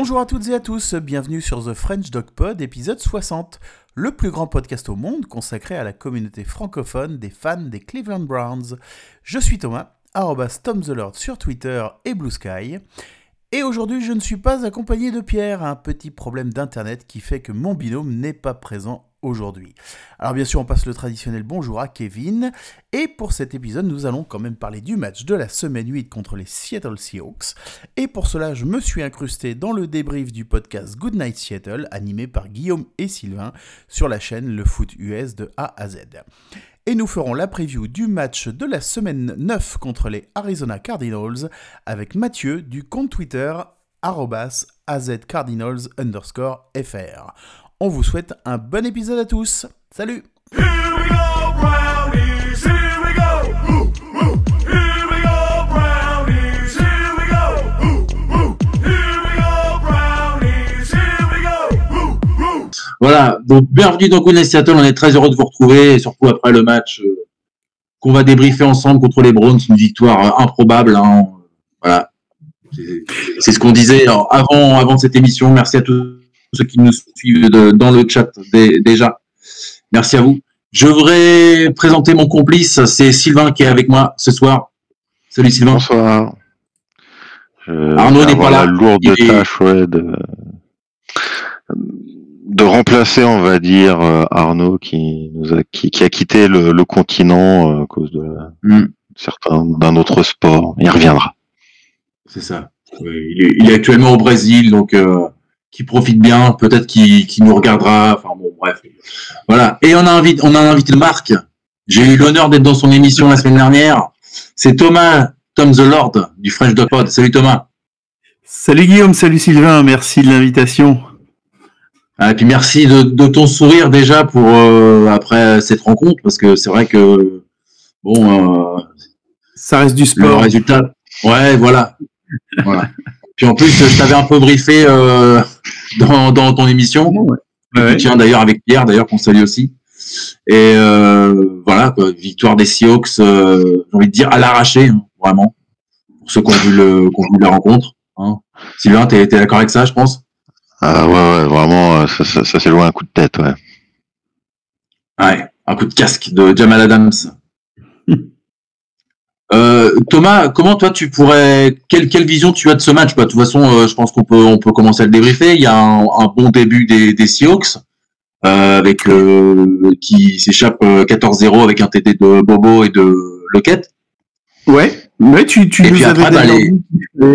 Bonjour à toutes et à tous, bienvenue sur The French Dog Pod, épisode 60, le plus grand podcast au monde consacré à la communauté francophone des fans des Cleveland Browns. Je suis Thomas, arrobas Tom the Lord sur Twitter et Blue Sky. Et aujourd'hui, je ne suis pas accompagné de Pierre, un petit problème d'internet qui fait que mon binôme n'est pas présent aujourd'hui. Alors bien sûr, on passe le traditionnel bonjour à Kevin, et pour cet épisode, nous allons quand même parler du match de la semaine 8 contre les Seattle Seahawks, et pour cela, je me suis incrusté dans le débrief du podcast Good Night Seattle, animé par Guillaume et Sylvain, sur la chaîne Le Foot US de A à Z. Et nous ferons la preview du match de la semaine 9 contre les Arizona Cardinals avec Mathieu du compte Twitter azcardinals underscore fr. On vous souhaite un bon épisode à tous. Salut Voilà, donc bienvenue dans Good Seattle, on est très heureux de vous retrouver, et surtout après le match euh, qu'on va débriefer ensemble contre les Browns, une victoire euh, improbable. Hein. Voilà, c'est ce qu'on disait avant, avant cette émission. Merci à tous ceux qui nous suivent dans le chat déjà. Merci à vous. Je voudrais présenter mon complice, c'est Sylvain qui est avec moi ce soir. Salut Sylvain. Bonsoir. Arnaud n'est pas là. La lourde tâche, ouais, de de remplacer, on va dire, euh, Arnaud qui nous a qui, a quitté le, continent euh, à cause de mm. certains d'un autre sport. Il reviendra. C'est ça. il, est, actuellement au Brésil, donc euh, qui profite bien. Peut-être qu'il nous regardera. Enfin bon, bref. Voilà. Et on a invité, on a invité Marc. J'ai eu l'honneur d'être dans son émission la semaine dernière. C'est Thomas, Tom the Lord du French Dog Pod. Salut Thomas. Salut Guillaume, salut Sylvain, merci de l'invitation. Ah, et puis merci de, ton sourire déjà pour euh, après cette rencontre parce que c'est vrai que bon, euh, ça reste du sport. Le résultat, ouais, voilà, voilà. Puis en plus, je t'avais un peu briefé euh, dans, dans ton émission. Ouais. Tiens d'ailleurs avec Pierre, d'ailleurs qu'on salue aussi. Et voilà, quoi, victoire des Seahawks, j'ai envie de dire à l'arraché, hein, vraiment, pour ceux qui ont vu, le, qui ont vu la rencontre. Hein. Sylvain, t'es d'accord avec ça, je pense? Ah ouais, ouais, vraiment, euh, ça, ça, ça s'est joué un coup de tête, ouais. Ouais, un coup de casque de Jamal Adams. Euh, Thomas, comment toi tu pourrais, quelle, quelle vision tu as de ce match? Bah, De toute façon, euh, je pense qu'on peut, on peut commencer à le débriefer. Il y a un, un bon début des, des Seahawks, euh, avec qui s'échappe 14-0 avec un TT de Bobo et de Lockett. Ouais. Ouais, tu, tu nous avais après, bah,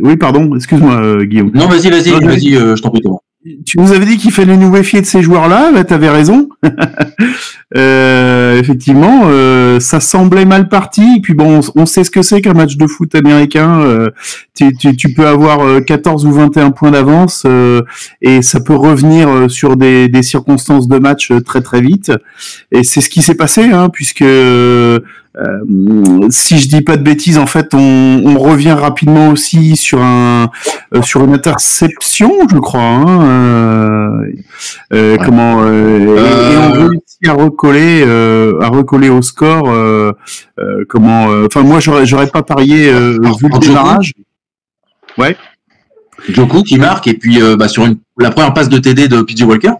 Oui, pardon, excuse-moi, euh, Guillaume. Non, vas-y, vas-y, vas-y, euh, je t'en prie, Thomas. Tu nous avais dit qu'il fallait nous méfier de ces joueurs-là, bah, t'avais raison. euh, effectivement, euh, ça semblait mal parti. Et puis bon, on, sait ce que c'est qu'un match de foot américain. Euh, tu, peux avoir 14 ou 21 points d'avance et ça peut revenir sur des, circonstances de match très très vite. Et c'est ce qui s'est passé, hein, puisque euh, si je dis pas de bêtises, en fait, on, on revient rapidement aussi sur un euh, sur une interception, je crois. Hein, euh, euh Comment et, on réussit à recoller à recoller au score. comment Enfin, moi, j'aurais j'aurais pas parié vu le démarrage. Ouais. Joku qui marque et puis bah, sur une, la première passe de TD de PJ Walker.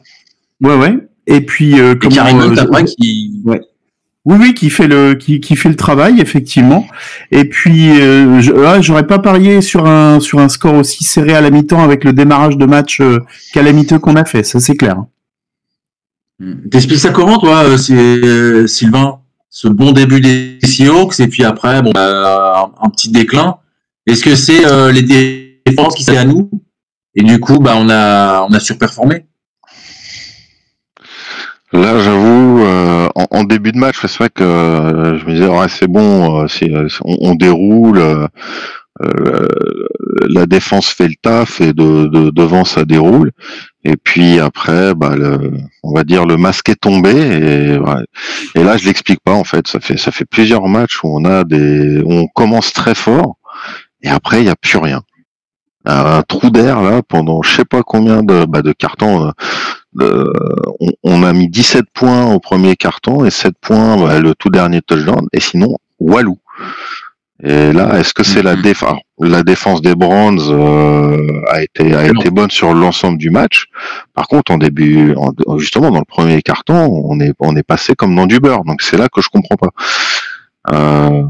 Ouais, ouais. Et puis euh, comment, et après qui. Ouais. Oui, oui, qui fait le qui, qui fait le travail effectivement. Et puis euh, j'aurais pas parié sur un sur un score aussi serré à la mi-temps avec le démarrage de match euh, calamiteux qu'on a fait, ça c'est clair. Hmm. T'expliques ça comment toi, euh, euh, Sylvain, ce bon début des Seahawks et puis après bon bah, un, petit déclin. Est-ce que c'est les défenses qui sont à nous? Et du coup bah on a on a surperformé? Là, j'avoue, euh, en, début de match, c'est vrai que euh, je me disais, ouais, c'est bon, euh, on, déroule, la défense fait le taf et de, devant ça déroule. Et puis après, bah, on va dire le masque est tombé et, et là, je l'explique pas en fait. Ça fait ça fait plusieurs matchs où on a des, on commence très fort et après il y a plus rien un trou d'air là pendant je sais pas combien de, bah, de cartons. Euh, on, a mis 17 points au premier carton et 7 points bah, le tout dernier touchdown et sinon Walou. Et là, est-ce que c'est la Mhm. défense La défense des Browns euh, a été a été bonne sur l'ensemble du match? Par contre, en début, en- justement dans le premier carton, on est on est passé comme dans du beurre. Donc c'est là que je comprends pas. Euh,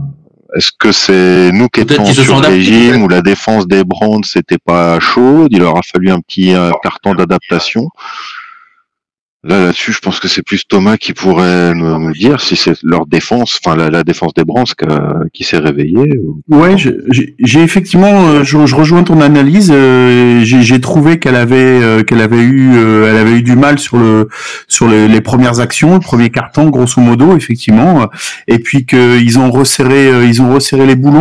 est-ce que c'est nous qui étions sur adaptés, régime ou la défense des Browns c'était pas chaude Il leur a fallu un petit euh, carton d'adaptation. Là, là-dessus, je pense que c'est plus Thomas qui pourrait nous dire si c'est leur défense, enfin la, défense des Browns qui, a- qui s'est réveillée. ou- Ouais, j'ai effectivement, euh, je, rejoins ton analyse. euh, J'ai trouvé qu'elle avait, euh, qu'elle avait eu, euh, elle avait eu du mal sur le, sur les, les premières actions, le premier carton, grosso modo, effectivement. euh, Et puis qu'ils ont resserré, euh, ils ont resserré les boulons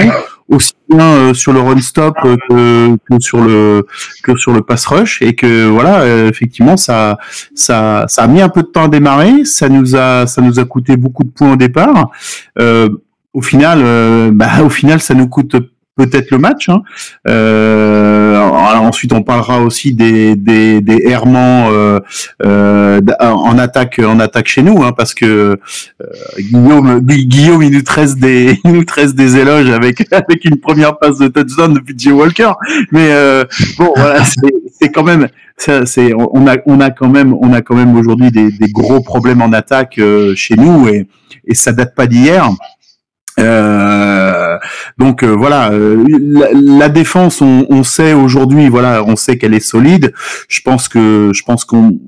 aussi bien euh, sur le run stop euh, que, sur le, que sur le pass rush, et que voilà, euh, effectivement, ça, ça, ça a mis un peu de temps à démarrer. Ça nous a, ça nous a coûté beaucoup de points au départ. Au final, bah, au final, ça nous coûte peut-être le match. Hein. Euh, ensuite, on parlera aussi des des, des errements euh, euh, en attaque en attaque chez nous, hein, parce que euh, Guillaume Gui- Guillaume il nous tresse des il nous tresse des éloges avec avec une première passe de touchdown de PJ Walker. Mais euh, bon, voilà, c'est quand même c'est on a on a quand même on a quand même aujourd'hui des, des gros problèmes en attaque euh, chez nous et et ça date pas d'hier. Euh, donc euh, voilà, euh, la, défense, on, on sait aujourd'hui, voilà, on sait qu'elle est solide. Je pense que je pense qu'on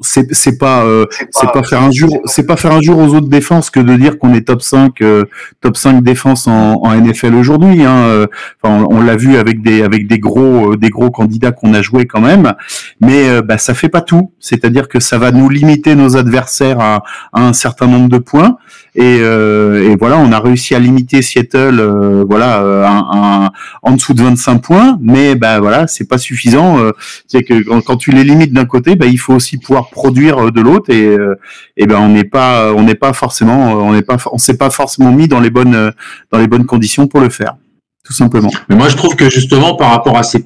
c'est c'est pas euh, c'est pas faire un jour c'est pas faire un jour aux autres défenses que de dire qu'on est top 5 euh, top 5 défense en, en NFL aujourd'hui hein. Euh, enfin on, on l'a vu avec des avec des gros euh, des gros candidats qu'on a joué quand même mais euh, bah ça fait pas tout c'est-à-dire que ça va nous limiter nos adversaires à, à un certain nombre de points et, euh, et voilà on a réussi à limiter Seattle euh, voilà un, un- en dessous de 25 points mais bah voilà c'est pas suffisant euh, c'est que quand, quand tu les limites d'un côté, bah, il faut aussi pouvoir produire euh, de l'autre et, euh, et ben on n'est pas on n'est pas forcément on n'est pas on s'est pas forcément mis dans les bonnes euh, dans les bonnes conditions pour le faire, tout simplement. Mais moi, je trouve que justement, par rapport à ses,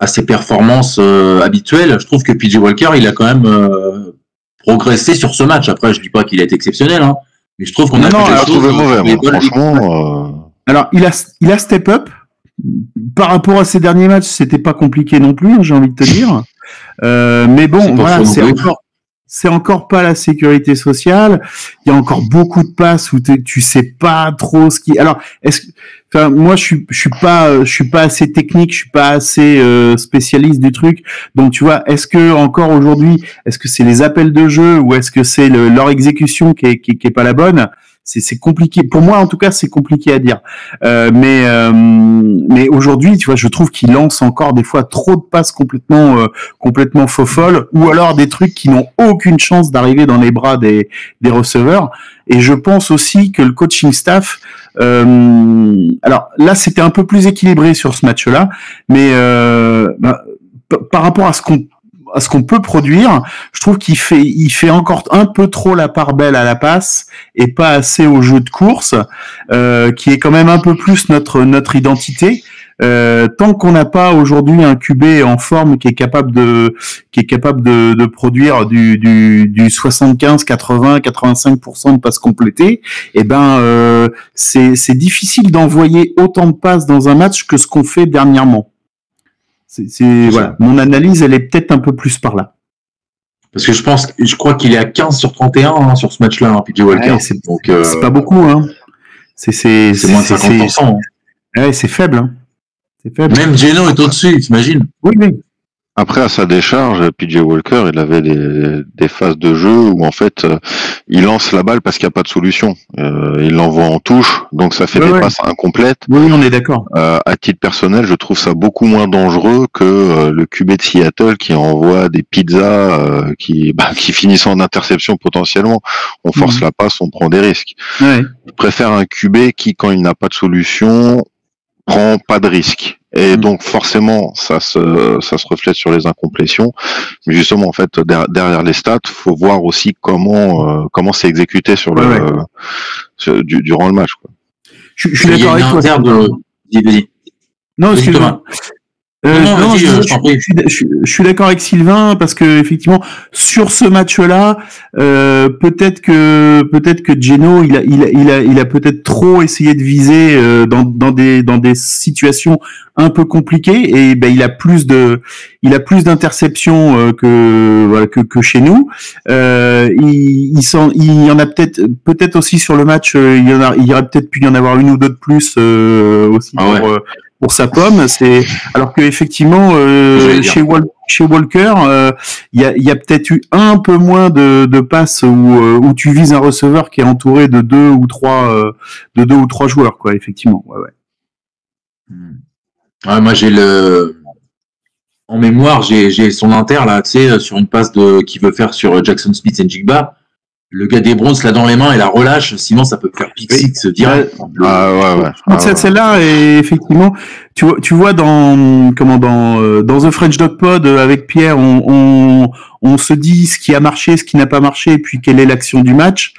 à ses performances euh, habituelles, je trouve que PJ Walker, il a quand même euh, progressé sur ce match. Après, je dis pas qu'il a été exceptionnel, hein, mais je trouve qu'on a Non, non, fait des alors, choses. mauvais, bonnes- franchement. euh, Alors il a il a step up par rapport à ses derniers matchs, c'était pas compliqué non plus, hein, j'ai envie de te dire. Euh, mais bon, voilà, c'est encore c'est encore pas la sécurité sociale. Il y a encore beaucoup de passes où tu sais pas trop ce qui. Alors, est-ce que, enfin, moi, je suis, je suis pas, euh, je suis pas assez technique, je suis pas assez euh, spécialiste du truc. Donc, tu vois, est-ce que encore aujourd'hui, est-ce que c'est les appels de jeu ou est-ce que c'est le- leur exécution qui est, qui, est- qui est pas la bonne? C'est compliqué. Pour moi, en tout cas, c'est compliqué à dire. Euh, mais euh, mais aujourd'hui, tu vois, je trouve qu'il lance encore des fois trop de passes complètement euh, complètement faux folles ou alors des trucs qui n'ont aucune chance d'arriver dans les bras des des receveurs. Et je pense aussi que le coaching staff, euh, alors là, c'était un peu plus équilibré sur ce match-là, mais euh, bah, par rapport à ce qu'on à ce qu'on peut produire, je trouve qu'il fait, il fait encore un peu trop la part belle à la passe et pas assez au jeu de course, euh, qui est quand même un peu plus notre notre identité. Euh, tant qu'on n'a pas aujourd'hui un QB en forme qui est capable de qui est capable de, de produire du, du, du 75, 80, 85% de passes complétées, eh ben euh, c'est difficile d'envoyer autant de passes dans un match que ce qu'on fait dernièrement. C'est c'est- voilà, mon analyse elle est peut-être un peu plus par là. Parce que je pense, je crois qu'il est à 15 sur 31 hein, sur ce match-là, hein, PJ Walker. Ouais, c'est Donc, euh, c'est pas beaucoup hein. C'est moins de c'est- 50%. hein. ouais, c'est faible hein. C'est faible. Même Geno est au-dessus, t'imagines Oui, oui. Après, à sa décharge, PJ Walker, il avait des, des phases de jeu où en fait, euh, il lance la balle parce qu'il n'y a pas de solution. Euh, il l'envoie en touche, donc ça fait Ouais, des ouais. passes incomplètes. Oui, on est d'accord. Euh, à titre personnel, je trouve ça beaucoup moins dangereux que euh, le QB de Seattle qui envoie des pizzas euh, qui, bah, qui finissent en interception potentiellement. On force Mhm. la passe, on prend des risques. Ouais. Je préfère un QB qui, quand il n'a pas de solution, prend pas de risque. Et Mm. donc forcément, ça se, ça se reflète sur les incomplétions. Mais justement, en fait, der- derrière les stats, faut voir aussi comment euh, comment c'est exécuté sur le Ouais, sur- du- durant le match. Quoi. Je, je suis d'accord avec toi. de. Non, excuse-moi. Euh, Non, je, euh, je- suis- d'accord avec Sylvain parce que effectivement sur ce match-là, euh, peut-être que peut-être que Geno il a il a il a, il a peut-être trop essayé de viser euh, dans dans des dans des situations un peu compliquées et ben il a plus de il a plus d'interceptions euh, que voilà que que chez nous. Euh, il il, il y en a peut-être peut-être aussi sur le match il y en a il y aurait peut-être pu y en avoir une ou deux de plus euh, aussi Ah ouais. Pour sa pomme. C'est alors que effectivement euh, chez, Wal- chez Walker, euh, il y a, il y a peut-être eu un peu moins de, de passes où, euh, où tu vises un receveur qui est entouré de deux ou trois euh, de deux ou trois joueurs quoi. Effectivement. Ouais, ouais. Ouais, moi, j'ai le. En mémoire, j'ai j'ai son inter, là, tu sais, sur une passe de qui veut faire sur Jackson Smith et Jigba. Le gars des Browns l'a dans les mains et la relâche, sinon ça peut faire pick six direct. Ah ouais, ouais. Ah, ouais. Celle-là, et effectivement, tu vois, tu vois dans comment dans euh, dans The French Dog Pod euh, avec Pierre, on, on on se dit ce qui a marché, ce qui n'a pas marché, et puis quelle est l'action du match.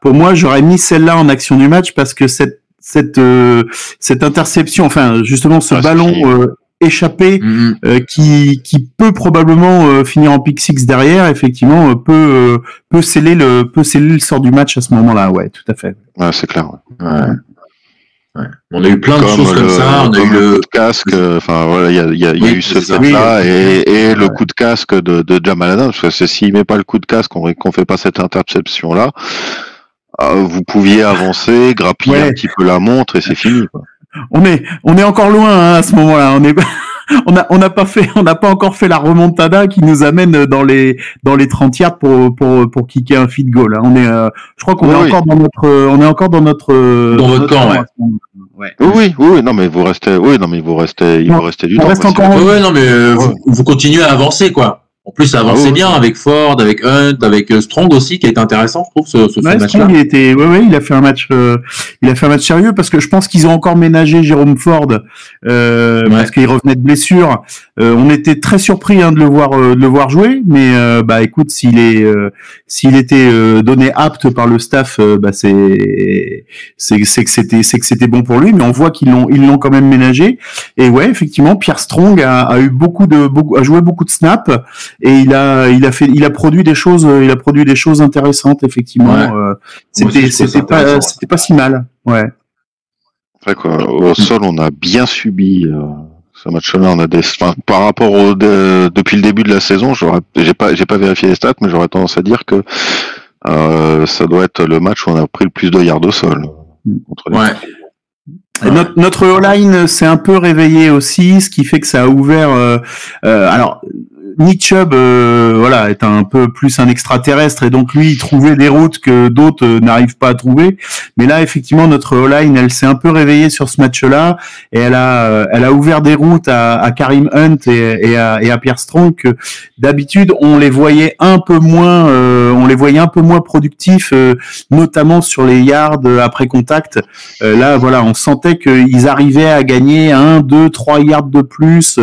Pour moi, j'aurais mis celle-là en action du match parce que cette cette euh, cette interception, enfin justement ce Ah, ballon euh, échappé Mhm. euh, qui qui peut probablement euh, finir en pick six derrière, effectivement, euh, peut euh, peut sceller le peut sceller le sort du match à ce moment-là. Ouais, tout à fait. Ouais, c'est clair. ouais. Ouais. Ouais. On a eu plein de choses le, comme ça. On a eu le le. coup de casque. euh, Enfin voilà, il y a, il y a- il y a Oui, eu ce ça. Oui. et, et le coup de casque de, de Jamal Adams. Parce que s'il met pas le coup de casque, qu'on qu'on fait pas cette interception là, vous pouviez avancer, grappiller Ouais. un petit peu la montre et c'est fini. Quoi. On est, on est encore loin hein, à ce moment-là. On est, on a, on n'a pas fait, on n'a pas encore fait la remontada qui nous amène dans les, dans les 30 yards pour, pour, pour kicker un feed goal. hein. On est, euh, je crois qu'on Oui, est oui. encore dans notre, on est encore dans notre, Dans votre notre camp, ouais. Oui, oui, oui, non mais vous restez, oui, non mais vous restez, il Non, vous restait du on temps. reste encore en- Ouais, ouais, non, mais euh, Ouais. vous, vous continuez à avancer, quoi. En plus, ça avançait Ah bien avec Ford, avec Hunt, avec euh, Strong aussi, qui a été intéressant, je trouve, ce, ce, Ouais, match-là. Strong, il était, ouais, ouais, il a fait un match, euh, il a fait un match sérieux parce que je pense qu'ils ont encore ménagé Jérôme Ford euh, Ouais. parce qu'il revenait de blessure. Euh, on était très surpris hein, de le voir, euh, de le voir jouer, mais euh, bah écoute, s'il est, euh, s'il était euh, donné apte par le staff, bah c'est, c'est, c'est que c'était, c'est que c'était bon pour lui. Mais on voit qu'ils l'ont, ils l'ont quand même ménagé. Et ouais, effectivement, Pierre Strong a, a eu beaucoup de, beaucoup, a joué beaucoup de snaps et il a, il a fait, il a produit des choses, euh, il a produit des choses intéressantes effectivement. Ouais. Euh, c'était, c'était pas, c'était pas si mal. Ouais. Après, quoi, au sol, on a bien subi euh, ce match-là. On a des, enfin, par rapport au de- depuis le début de la saison, j'aurais, j'ai pas, j'ai pas vérifié les stats, mais j'aurais tendance à dire que euh, ça doit être le match où on a pris le plus de yards au sol. Mm. Contre les- Ouais. Et Notre, notre O-line s'est un peu réveillé aussi, ce qui fait que ça a ouvert. euh, euh, alors, Nick Chubb, euh, voilà, est un peu plus un extraterrestre et donc lui, il trouvait des routes que d'autres euh, n'arrivent pas à trouver. Mais là, effectivement, notre O-line, elle s'est un peu réveillée sur ce match-là et elle a, euh, elle a ouvert des routes à, Karim Hunt et, à, et Pierre Strong que d'habitude on les voyait un peu moins, euh, on les voyait un peu moins productifs, notamment sur les yards après contact. Là, voilà, on sentait qu'ils arrivaient à gagner un, deux, trois yards de plus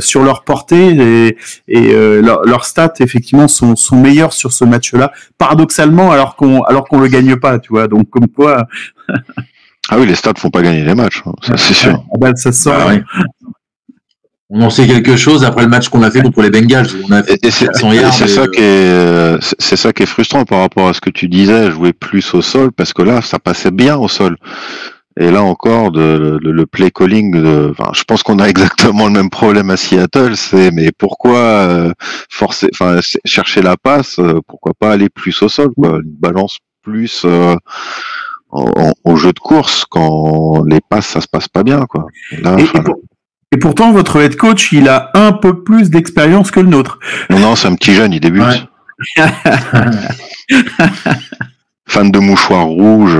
sur leur portée et euh, leur- leurs stats effectivement sont, sont meilleurs sur ce match-là, paradoxalement, alors qu'on alors qu'on le gagne pas, tu vois. Donc comme quoi, Ah oui, les stats font pas gagner les matchs, hein, ça c'est sûr. ah bah, ça sort. Bah ouais. On en sait quelque chose après le match qu'on a fait contre les Bengals. où On a fait Et, et c'est, 400 et yards. c'est et, ça euh, qui est, c'est- c'est ça qui est frustrant par rapport à ce que tu disais, jouer plus au sol, parce que là, ça passait bien au sol. Et là encore, de, le, le play calling, de, enfin, je pense qu'on a exactement le même problème à Seattle. C'est mais pourquoi euh, forcer, enfin, chercher la passe, euh, pourquoi pas aller plus au sol, quoi, une balance plus euh, en- au jeu de course quand les passes ça se passe pas bien, quoi. Là, Et, et enfin, pour- et pourtant, votre head coach, il a un peu plus d'expérience que le nôtre. non, non, c'est un petit jeune, il débute. Ouais. Fan de mouchoirs rouges.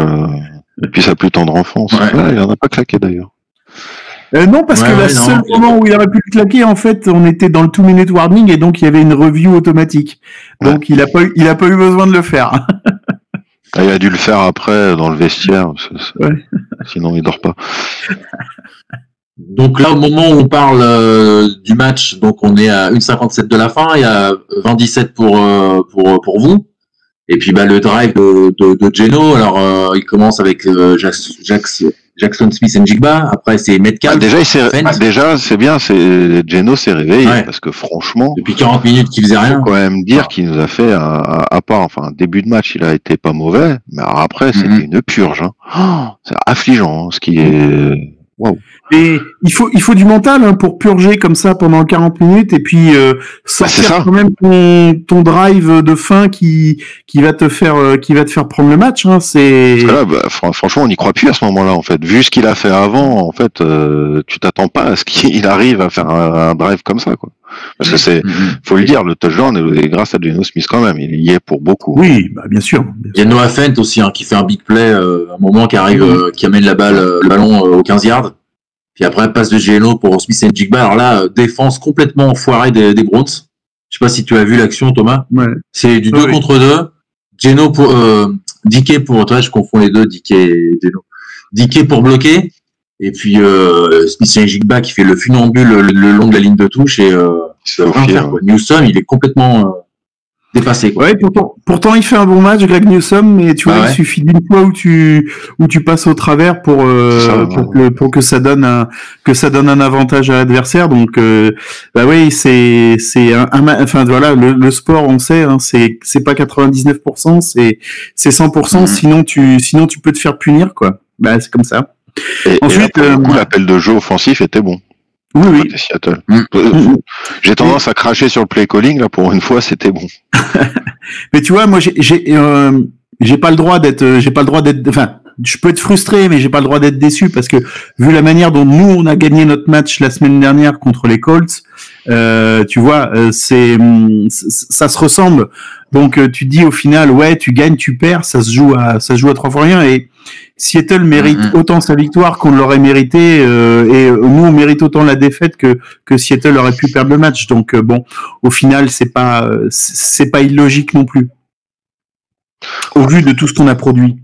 Euh, depuis sa plus tendre enfance. Ouais. Ouais, il en a pas claqué d'ailleurs. Euh, non, parce Ouais, que ouais, le non. seul moment où il aurait pu le claquer, en fait, on était dans le two minute warning et donc il y avait une review automatique. Donc il a pas eu, il a pas eu besoin de le faire. Ah, il a dû le faire après dans le vestiaire. Sinon, il dort pas. Donc là, au moment où on parle euh, du match, donc on est à 1,57 de la fin, il y a 27 pour, euh, pour, pour vous. Et puis bah, le drive de, de, de Geno, alors euh, il commence avec euh, Jax Jackson Smith et Jigba. Après, c'est Metcalf. Ah, déjà, il s'est- déjà, c'est bien, c'est Geno s'est réveillé Ouais. parce que franchement, Depuis 40 minutes, qu'il faisait faut rien. quand même dire qu'il nous a fait, à, à- part, enfin, début de match, il a été pas mauvais, mais alors après, c'était Mhm. une purge. Hein. Oh, c'est affligeant, hein, ce qui est. Et il faut, il faut du mental hein, pour purger comme ça pendant 40 minutes et puis euh, sortir Bah, ça. quand même ton, ton drive de fin qui, qui va te faire, euh, qui va te faire prendre le match. Hein, c'est Parce que là, bah, fran- franchement, on n'y croit plus à ce moment-là, en fait. Vu ce qu'il a fait avant, en fait, euh, tu t'attends pas à ce qu'il arrive à faire un, un drive comme ça, quoi. Parce que c'est, Mhm. faut le dire, le touchdown est grâce à Geno Smith quand même. Il y est pour beaucoup. oui, bah, bien sûr. Il y a Noah Fent aussi, hein, qui fait un big play, euh, un moment qui arrive, euh, qui amène la balle, euh, le ballon euh, aux 15 yards. Puis après, passe de Geno pour Smith et Jigba. Alors là, euh, défense complètement enfoirée des, des Browns. Je sais pas si tu as vu l'action, Thomas. Ouais. C'est du 2 Oui. contre 2. Geno pour, euh, Dickey pour, toi, je confonds les deux, Dickey et Geno. Dickey pour bloquer. Et puis, euh, Smith et Jigba qui fait le funambule le, le long de la ligne de touche et, euh, Il ça se va rien faufile, faire, quoi. Newsom, il est complètement, euh, dépassé, quoi. Ouais, pourtant, pourtant il fait un bon match, Greg Newsom, mais tu vois, ouais. il suffit d'une fois où tu où tu passes au travers pour euh, ça, pour, ouais. que, pour que ça donne un que ça donne un avantage à l'adversaire. Donc euh, bah oui, c'est c'est un, enfin voilà, le, le sport, on sait, hein, c'est c'est pas 99%, c'est c'est 100%. Mhm. Sinon tu sinon tu peux te faire punir quoi. Bah c'est comme ça. Et, Ensuite, euh, coup, l'appel de jeu offensif était bon. Oui oui. Seattle. Mm. Euh, Mhm. J'ai tendance à cracher sur le play calling, là, pour une fois, c'était bon. Mais tu vois, moi, j'ai, j'ai, euh, pas le droit d'être, euh, j'ai pas le droit d'être, enfin, je peux être frustré, mais j'ai pas le droit d'être déçu parce que vu la manière dont nous on a gagné notre match la semaine dernière contre les Colts, euh, tu vois, euh, c'est, c- ça se ressemble. Donc euh, tu dis au final, ouais, tu gagnes, tu perds, ça se joue à, ça se joue à trois fois rien et Seattle mérite Mhm. autant sa victoire qu'on l'aurait mérité euh, et euh, nous on mérite autant la défaite que que Seattle aurait pu perdre le match. Donc euh, bon, au final, c'est pas c'est pas illogique non plus. Au vu de tout ce qu'on a produit.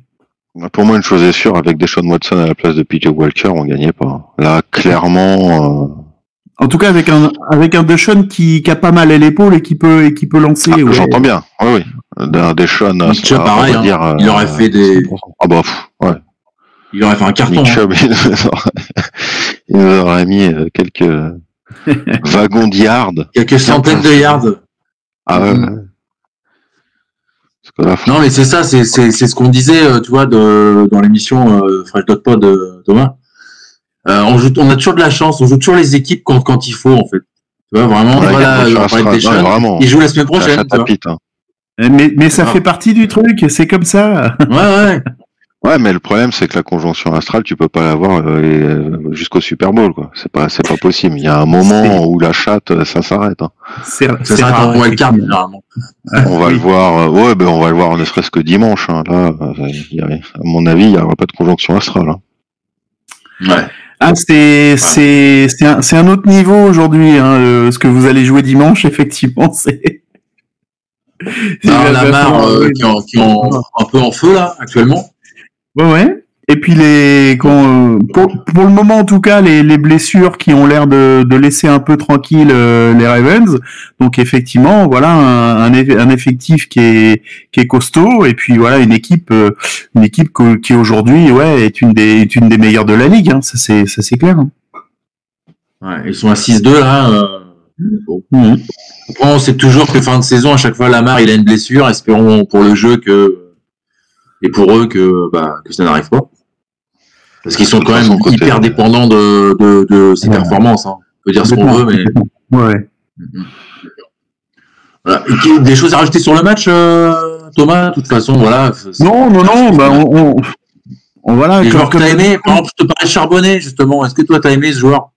Pour moi, une chose est sûre, avec Deshaun Watson à la place de PJ Walker, on gagnait pas. Là, clairement, euh, En tout cas, avec un avec un Deshaun qui, qui a pas mal à l'épaule et qui peut et qui peut lancer. ah, ouais. j'entends bien. Oui, oui. D'un Deshaun, à pareil, hein. Il aurait fait des- 100%. Ah bah, pff, ouais. Il aurait fait un carton. Nick hein. Chubb, il nous aurait, il nous aurait mis euh, quelques wagons de yards. Quelques centaines de yards. Ah ouais. Ouais. Parce que là, faut- Non, mais c'est ça, c'est c'est c'est ce qu'on disait, euh, tu vois, de, dans l'émission euh, Fresh Dot Pod, euh, Thomas. Euh, on, joue, on a toujours de la chance, on joue toujours les équipes quand, quand il faut, en fait. Tu vois, vraiment, Ouais, voilà, vraiment. il joue la semaine prochaine. tu vois. hein. Mais mais ça Ah. fait partie du truc. C'est comme ça. Ouais, ouais. Ouais, mais le problème, c'est que la conjonction astrale, tu peux pas l'avoir euh, euh, jusqu'au Super Bowl, quoi. C'est pas, c'est pas possible. Il y a un moment où la chatte, euh, ça s'arrête. hein. C'est Ça c'est s'arrête rare, en wildcard, effectivement. généralement. On va oui. le voir. ouais, ben on va le voir ne serait-ce que dimanche. hein. Là, il y a- à mon avis, il y aura pas de conjonction astrale. hein. Ouais. Ah, c'est c'est c'est un, autre niveau aujourd'hui. Hein, ce que vous allez jouer dimanche, effectivement, c'est. Non, Il va- on a va marre euh, qui, en, qui en- un peu en feu, là, actuellement. Ouais, ouais. Et puis les, quand, euh, pour, pour le moment en tout cas, les, les blessures qui ont l'air de, de laisser un peu tranquille euh, les Ravens. Donc effectivement, voilà un, un, eff- un effectif qui est qui est costaud et puis voilà une équipe euh, une équipe que- qui aujourd'hui ouais est une des est une des meilleures de la ligue. Hein. Ça c'est ça c'est clair. hein. Ouais, ils sont à 6-2, là. euh, bon. Après, on sait toujours que fin de saison, à chaque fois, Lamar, il a une blessure. Espérons pour le jeu que, et pour eux que, bah, que ça n'arrive pas. Parce qu'ils sont De quand même côté- hyper dépendants de, de, de ses Ouais. performances. Hein. On peut dire ce qu'on veut, mais. Ouais. Des choses à rajouter sur le match, euh, Thomas De toute façon, voilà. Non non non bah on, on, on- voilà joueurs que t'as aimé, par exemple, je te parlais de Charbonnet, justement. Est-ce que toi, t'as aimé ce joueur?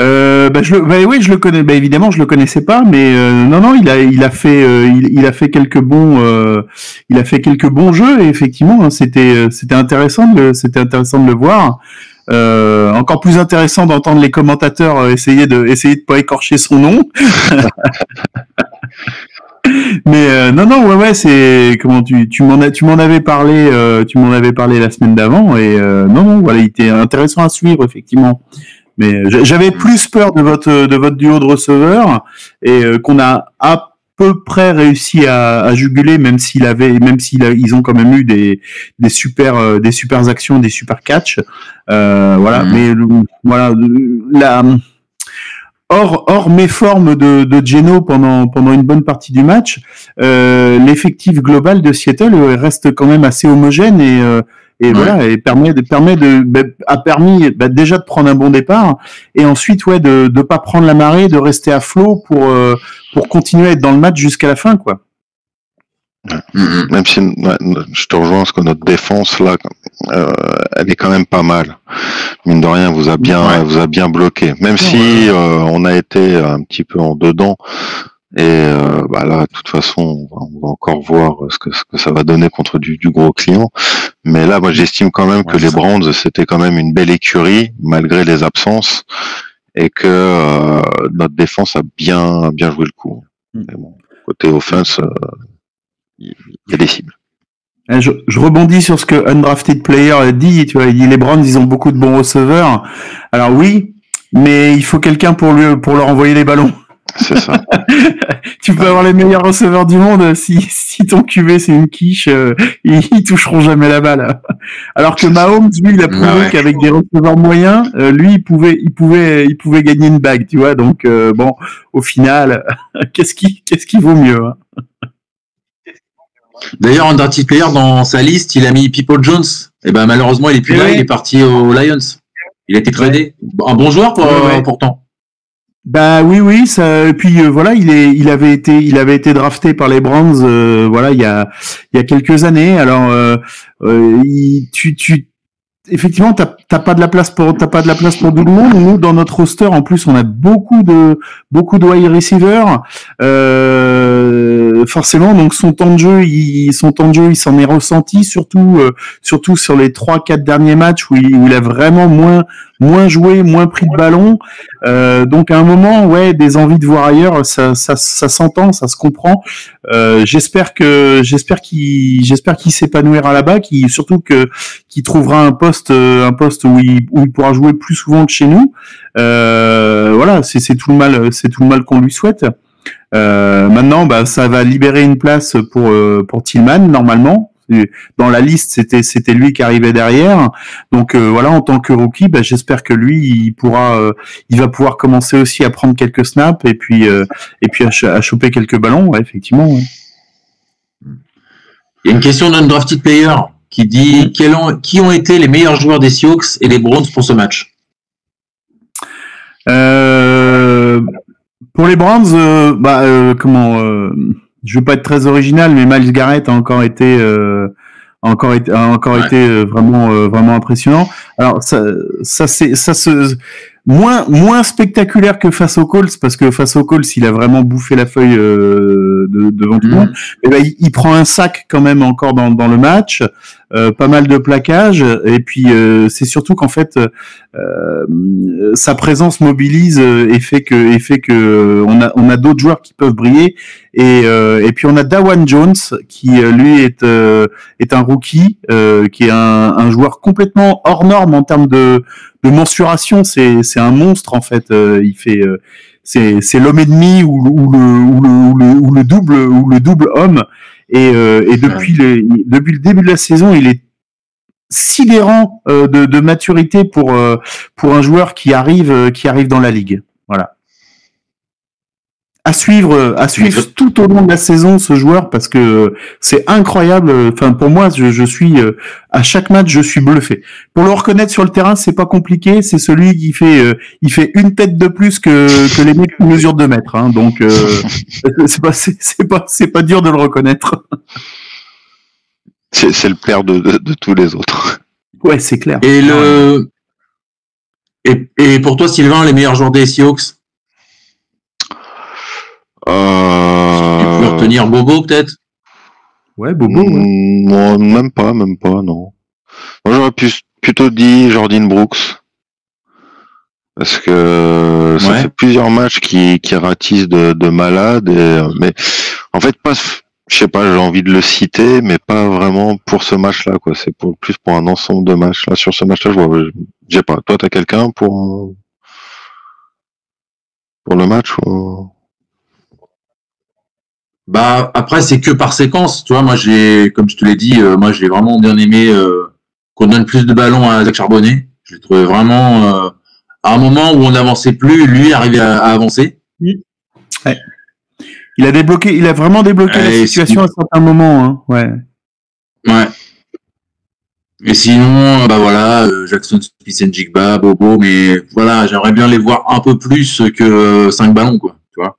Euh, bah, je bah oui, je le connais. Bah, évidemment, je le connaissais pas, mais euh, non, non, il a, il a fait, euh, il, il a fait quelques bons, euh, il a fait quelques bons jeux. Et effectivement, hein, c'était, euh, c'était intéressant de, le- c'était intéressant de le voir. Euh, encore plus intéressant d'entendre les commentateurs essayer de, essayer de pas écorcher son nom. mais non, non, ouais, ouais, c'est comment tu, tu m'en as, tu m'en avais parlé, tu m'en avais parlé la semaine d'avant, et non, non, voilà, il était intéressant à suivre effectivement. Mais j'a- j'avais plus peur de votre de votre duo de receveurs et euh, qu'on a à peu près réussi à, à juguler, même s'il avait, même s'ils ils ont quand même eu des, des super, euh, des super actions, des super catchs. Euh, voilà, Mhm. mais voilà, la, hors, hors méforme de, de Geno pendant, pendant une bonne partie du match, euh, l'effectif global de Seattle reste quand même assez homogène et, euh, et Ouais. voilà, et permet de, permet de, bah, a permis bah, déjà de prendre un bon départ et ensuite ouais de de pas prendre la marée, de rester à flot pour euh, pour continuer à être dans le match jusqu'à la fin quoi. Mhm. Même si ouais, je te rejoins parce que notre défense là, euh, elle est quand même pas mal. Mine de rien, vous a bien, Ouais. vous a bien bloqué. Même si euh, on a été un petit peu en dedans. Et euh, bah là, de toute façon, on va, on va encore voir ce que, ce que ça va donner contre du, du gros client. Mais là, moi, j'estime quand même que Ouais, les. Browns, c'était quand même une belle écurie malgré les absences et que euh, notre défense a bien, bien joué le coup. Mm. Mais bon, côté offense, euh, il y a des cibles. Je, je rebondis sur ce que Undrafted Player dit. Tu vois, il dit les Browns, ils ont beaucoup de bons receveurs. Alors oui, mais il faut quelqu'un pour lui pour leur envoyer les ballons. C'est ça. Tu peux avoir les meilleurs receveurs du monde si si ton QV c'est une quiche, euh, ils, ils toucheront jamais la balle. Alors que Mahomes, lui, il a prouvé Ah ouais. qu'avec des receveurs moyens, euh, lui, il pouvait il pouvait il pouvait gagner une bague. Tu vois, donc euh, bon, au final, qu'est-ce qui qu'est-ce qui vaut mieux hein? D'ailleurs, Undrafted Player, dans sa liste, il a mis People Jones. Et ben, malheureusement, il est plus Eh là, ouais. il est parti aux Lions. Il a été tradé. Un bon joueur, pour, Ouais, ouais. pourtant. Bah oui oui ça et puis euh, voilà il est il avait été il avait été drafté par les Browns euh, voilà il y a il y a quelques années. Alors euh, euh, il- tu tu effectivement t'as t'as pas de la place pour t'as pas de la place pour tout le monde. Nous dans notre roster en plus on a beaucoup de beaucoup de wide receivers forcément donc son temps de jeu il son temps de jeu il s'en est ressenti surtout euh, surtout sur les trois quatre derniers matchs où il, où il a vraiment moins moins joué moins pris de ballon euh, donc à un moment, ouais, des envies de voir ailleurs, ça, ça, ça s'entend, ça se comprend. Euh, j'espère que j'espère qu'il j'espère qu'il s'épanouira là-bas, qu'il surtout que qu'il trouvera un poste euh, un poste où il où il pourra jouer plus souvent que chez nous. Euh, voilà, c'est tout le mal c'est tout le mal qu'on lui souhaite. Euh, maintenant, bah, ça va libérer une place pour euh, pour Tillman normalement. Dans la liste, c'était c'était lui qui arrivait derrière. Donc euh, voilà, en tant que rookie, bah, j'espère que lui, il pourra, euh, il va pouvoir commencer aussi à prendre quelques snaps et puis et puis à, ch- à choper quelques ballons, ouais, effectivement. ouais. Il y a une question d'un drafted player qui dit ont- qui ont été les meilleurs joueurs des Sioux et des Browns pour ce match? Euh, pour les Browns, euh, bah euh, comment, euh, je veux pas être très original, mais Miles Garrett a encore été euh, a encore été a encore Ouais. été euh, vraiment euh, vraiment impressionnant. Alors ça ça c'est ça se moins moins spectaculaire que face aux Colts parce que face aux Colts il a vraiment bouffé la feuille euh, de, devant tout le monde. Eh ben, il, il prend un sac quand même encore dans, dans le match, pas mal de plaquages, et puis euh, c'est surtout qu'en fait euh, sa présence mobilise euh, et fait que et fait que euh, on a on a d'autres joueurs qui peuvent briller. Et euh, et puis on a Dawan Jones qui euh, lui est euh, est un rookie euh, qui est un, un joueur complètement hors norme en termes de de mensuration. C'est c'est un monstre en fait. Euh, il fait euh, c'est c'est l'homme le ou le ou le ou le double ou le double homme et euh, et depuis le depuis le début de la saison il est sidérant euh, de, de maturité pour euh, pour un joueur qui arrive euh, qui arrive dans la ligue. Voilà à suivre à suivre tout au long de la saison ce joueur parce que c'est incroyable. Enfin pour moi je, je suis euh, à chaque match je suis bluffé. Pour le reconnaître sur le terrain c'est pas compliqué. C'est celui qui fait euh, il fait une tête de plus que que les mecs qui mesurent 2 mètres hein, donc euh, c'est pas c'est pas c'est pas dur de le reconnaître. C'est c'est le père de, de, de tous les autres. ouais c'est clair. Et le et, et pour toi, Sylvain, les meilleurs joueurs des Sioux Tu peux Euh... retenir Bobo peut-être? Ouais Bobo ouais. mm, non, même pas, même pas, non. Moi, j'aurais pu, plutôt dit Jordan Brooks. Parce que ça Ouais. fait plusieurs matchs qui, qui ratissent de, de malade. Et, euh, mais en fait, pas, je sais pas, j'ai envie de le citer, mais pas vraiment pour ce match-là. quoi. C'est pour, plus pour un ensemble de matchs. Là, sur ce match-là, je vois, j'ai pas. Toi, t'as quelqu'un pour, euh, pour le match ou... Bah après c'est que par séquence, tu vois. Moi j'ai, comme je te l'ai dit, euh, moi j'ai vraiment bien aimé euh, qu'on donne plus de ballons à Zach Charbonnet. Je l'ai trouvé vraiment euh, à un moment où on n'avançait plus, lui arrivait à, à avancer. Il a débloqué, il a vraiment débloqué la situation à certains moments. Hein. Ouais. Ouais. Et sinon, bah voilà, Jackson, Smith Jigba, Bobo, mais voilà, j'aimerais bien les voir un peu plus que 5 ballons, quoi, tu vois.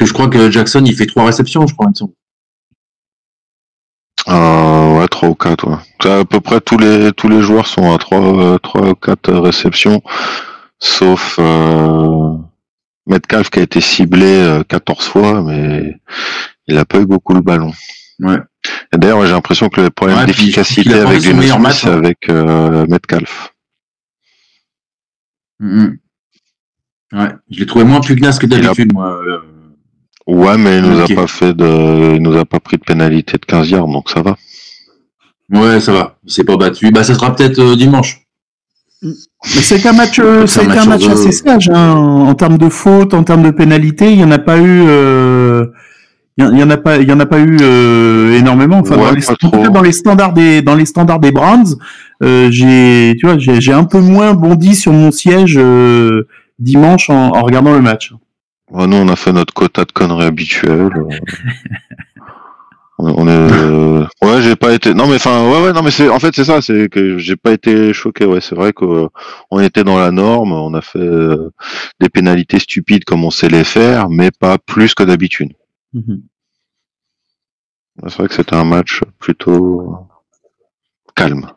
Que je crois que Jackson, il fait trois réceptions, je crois, il me semble. Euh, ouais, 3 ou 4, ouais. À peu près tous les tous les joueurs sont à 3, 3 ou 4 réceptions, sauf euh, Metcalf qui a été ciblé euh, 14 fois, mais il a pas eu beaucoup le ballon. Ouais. Et d'ailleurs, j'ai l'impression que le problème Ouais, d'efficacité avec Geno Smith, match, hein. avec euh, Metcalf. Mhm. Ouais, je l'ai trouvé moins pugnace que a- d'habitude, moi. euh. Ouais, mais il nous a pas fait de, il nous a pas pris de pénalité de 15 yards, donc ça va. Ouais, ça va. Il s'est pas battu. Bah, ça sera peut-être euh, dimanche. Mais c'est qu'un match, euh, Faut ça a faire été un un match assez sage hein, en termes de fautes, en termes de pénalités. Il y en a pas eu, euh, il y en- a pas, il y en a pas eu euh, énormément. Enfin, Ouais, dans, les, pas en tout trop. cas, dans les standards des, dans les standards des Browns, euh, j'ai, tu vois, j'ai j'ai un peu moins bondi sur mon siège euh, dimanche en, en regardant le match. Nous, on a fait notre quota de conneries habituelles. on on est, euh, ouais, j'ai pas été, non, mais enfin, ouais, ouais, non, mais c'est, en fait, c'est ça, c'est que j'ai pas été choqué, ouais, c'est vrai qu'on était dans la norme, on a fait euh, des pénalités stupides comme on sait les faire, mais pas plus que d'habitude. Mhm. C'est vrai que c'était un match plutôt calme.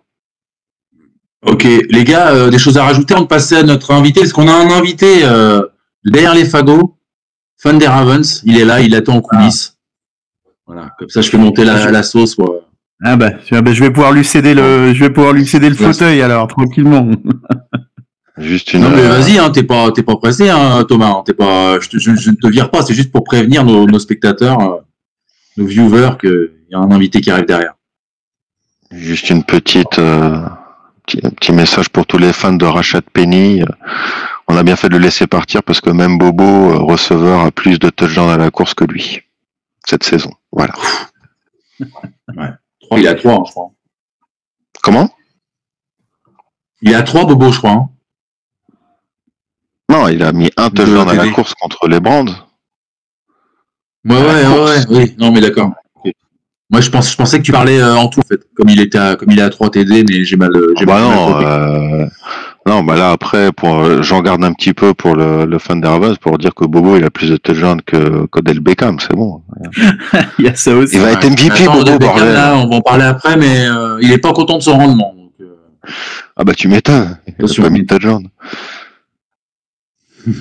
Ok, les gars, euh, des choses à rajouter avant de passer à notre invité? Parce qu'on a un invité euh, derrière les fagots, fan des Ravens. Il est là, il attend en coulisses. Voilà, comme ça je fais monter la, la sauce. ouais. Ah bah, bah, je vais pouvoir lui céder le, je vais pouvoir lui céder le fauteuil alors tranquillement. Juste une. Non mais euh, vas-y, hein, t'es pas, t'es pas pressé, hein, Thomas. hein, T'es pas, je, te- je- je ne te vire pas. C'est juste pour prévenir nos, nos spectateurs, euh, nos viewers, qu'il y a un invité qui arrive derrière. Juste une petite, euh, petit, un petit message pour tous les fans de Rachat Penny. On a bien fait de le laisser partir parce que même Bobo, euh, receveur, a plus de touchdowns à la course que lui cette saison. Voilà. Il est à trois, hein, je crois. Comment? Il est à trois, Bobo, je crois. hein. Non, il a mis un De touchdown à la course contre les Brands. Ouais, ouais, ouais, course. ouais, oui. Non, mais d'accord. Moi, je, pense, je pensais que tu parlais euh, en tout, en fait. Comme il, était à, comme il est à 3 TD, mais j'ai mal. euh, j'ai bah mal non, compris. Euh, non, bah là après, pour, euh, j'en garde un petit peu pour le, le fan Ravens pour dire que Bobo il a plus de touchdowns que qu'Odell Beckham, c'est bon. Il y a ça aussi. Il va être MVP Attends, Bobo Beckham, là, on va en parler après, mais euh, il est pas content de son rendement. Donc, euh, Ah bah tu m'étonnes. Il a pas mis de touchdown.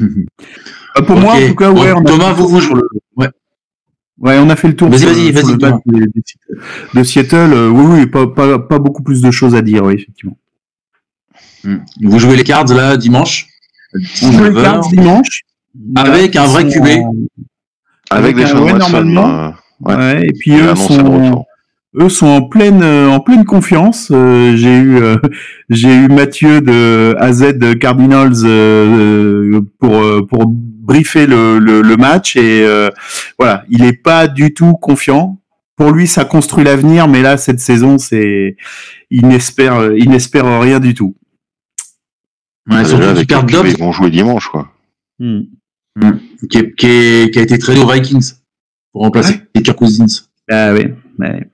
Bah, pour moi, en tout cas, ouais. Bon, on a Thomas, vous, vous sur le- ouais. Ouais, on a fait le tour Vas-y, sur, vas-y, sur vas-y, de Seattle. Euh, oui, oui, pas, pas, pas beaucoup plus de choses à dire, oui, effectivement. Hmm. Vous jouez les cards là dimanche? On joue les 19h. Cards dimanche. Avec un vrai QB. Avec, des Watson. normalement. euh, Ouais. Ouais. et puis eux sont, eux sont en pleine, euh, en pleine confiance. Euh, j'ai eu, euh, j'ai eu Mathieu de AZ Cardinals euh, pour pour briefer le, le, le match et euh, voilà, il est pas du tout confiant. Pour lui, ça construit l'avenir, mais là, cette saison, c'est, il n'espère, il n'espère rien du tout. Ouais, Déjà, surtout du avec Dobbs ils vont jouer dimanche quoi. Hmm. qui, est- qui, est- qui a été tradé aux Vikings pour remplacer Kirk Cousins. Ah oui. ouais.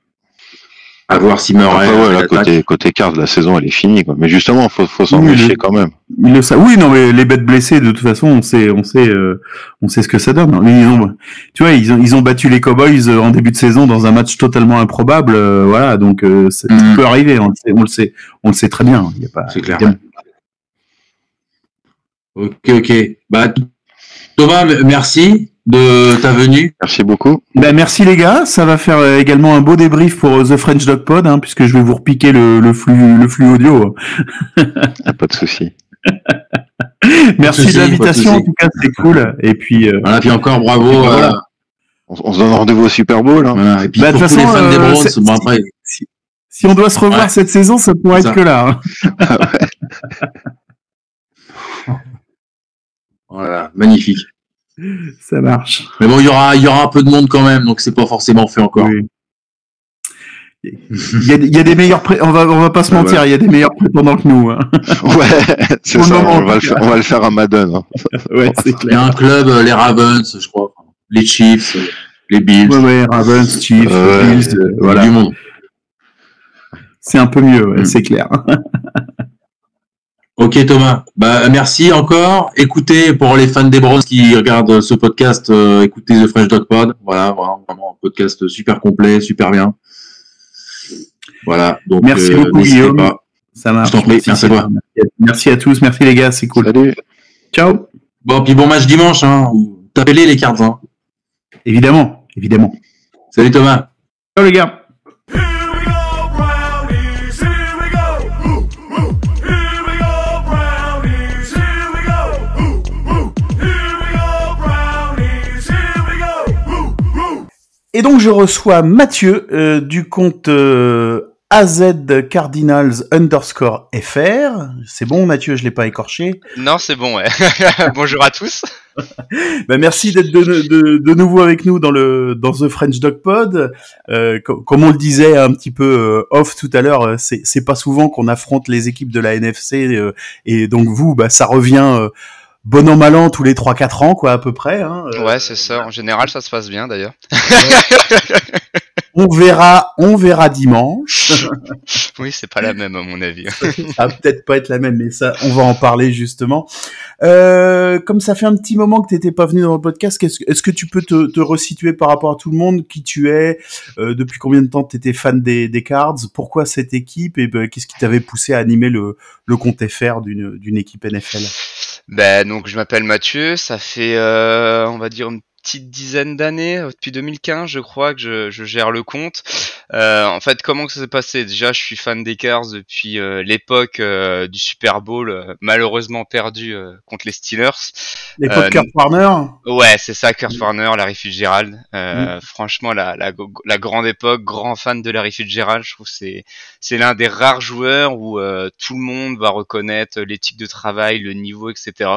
À voir si Murray. Ouais, là, côté, côté carte, la saison, elle est finie, quoi. Mais justement, faut, faut s'en Oui, méfier quand même. Il le. Oui, non, mais les bêtes blessées, de toute façon, on sait, on sait, euh, on sait ce que ça donne. Ils ont, tu vois, ils ont, ils ont battu les Cowboys euh, en début de saison dans un match totalement improbable. euh, voilà, donc euh, ça peut arriver. On le sait, on le sait, on le sait très bien. Il y a pas. C'est clair. il y a- Ok, ok. Bah, Thomas, merci de ta venue. Merci beaucoup. Ben, merci les gars. Ça va faire euh, également un beau débrief pour euh, The French Dog Pod, hein, puisque je vais vous repiquer le, le flux, le flux audio. Y a pas de souci. Merci de l'invitation. En tout cas, c'est cool. Et puis. euh, Voilà, puis encore bravo. Euh. On, on se donne rendez-vous au Super Bowl. Hein. voilà. Et puis Bah, de pour toute tous les façon, fans des euh, Browns, c'est- bon après, Si on doit se revoir Ouais. cette saison, ça pourrait être ça. que là. hein. voilà, magnifique. Ça marche. Mais bon, il y aura, y aura un peu de monde quand même, donc c'est pas forcément fait encore. Oui. Il y, a, il y a des meilleurs pré... on va on va pas se Ah mentir, il y a des meilleurs prétendants que nous. Hein. Ouais, c'est ça. On va, le faire, on va le faire à Madden. hein. Ouais, c'est Il y a clair. un club, euh, les Ravens, je crois, les Chiefs, euh, les Bills, Ouais, ouais, Ravens, Chiefs. Bills, euh, a voilà. du monde. C'est un peu mieux, ouais, Mm. c'est clair. Ok Thomas, bah merci encore. Écoutez pour les fans des Browns qui regardent ce podcast, euh, écoutez The French Dog Pod. Voilà, voilà, vraiment un podcast super complet, super bien. Voilà, donc Merci euh, beaucoup, Guillaume. pas. Ça marche. Je t'en prie, merci à toi. Merci à tous, merci les gars, c'est cool. Salut. Ciao. Bon, puis bon match dimanche, hein. Tapez-les les cartes, hein. Évidemment, évidemment. Salut Thomas. Ciao les gars. Et donc je reçois Mathieu euh, du compte euh, AZ Cardinals underscore FR. C'est bon Mathieu, je l'ai pas écorché. Non, c'est bon, ouais. Bonjour à tous. Bah, merci d'être de, de, de nouveau avec nous dans le dans The French Dog Pod. Euh, co- comme on le disait un petit peu euh, off tout à l'heure, c'est c'est pas souvent qu'on affronte les équipes de la NFC euh, et donc vous, bah ça revient euh, bon an mal an tous les 3-4 ans quoi à peu près. Hein, Euh, Ouais, c'est ça. En général, ça se passe bien d'ailleurs. On verra, on verra dimanche. Oui, c'est pas la même à mon avis. ça va peut-être pas être la même, mais ça, on va en parler justement. Euh, comme ça fait un petit moment que t'étais pas venu dans le podcast, est-ce que tu peux te, te resituer par rapport à tout le monde, qui tu es, euh, depuis combien de temps t'étais fan des, des Cards, pourquoi cette équipe et ben, qu'est-ce qui t'avait poussé à animer le, le compte FR d'une d'une équipe NFL Ben donc je m'appelle Mathieu, ça fait euh, on va dire une petite dizaine d'années, euh, depuis 2015 je crois que je, je gère le compte. Euh, en fait comment que ça s'est passé? Déjà je suis fan des Cars depuis euh, l'époque euh, du Super Bowl euh, malheureusement perdu euh, contre les Steelers. L'époque Euh, Kurt Warner? Ouais, c'est ça, Kurt Warner, Larry Fitzgerald. Euh, Franchement, la, la, la grande époque, grand fan de Larry Fitzgerald. Je trouve que c'est c'est l'un des rares joueurs où euh, tout le monde va reconnaître l'éthique de travail, le niveau, etc.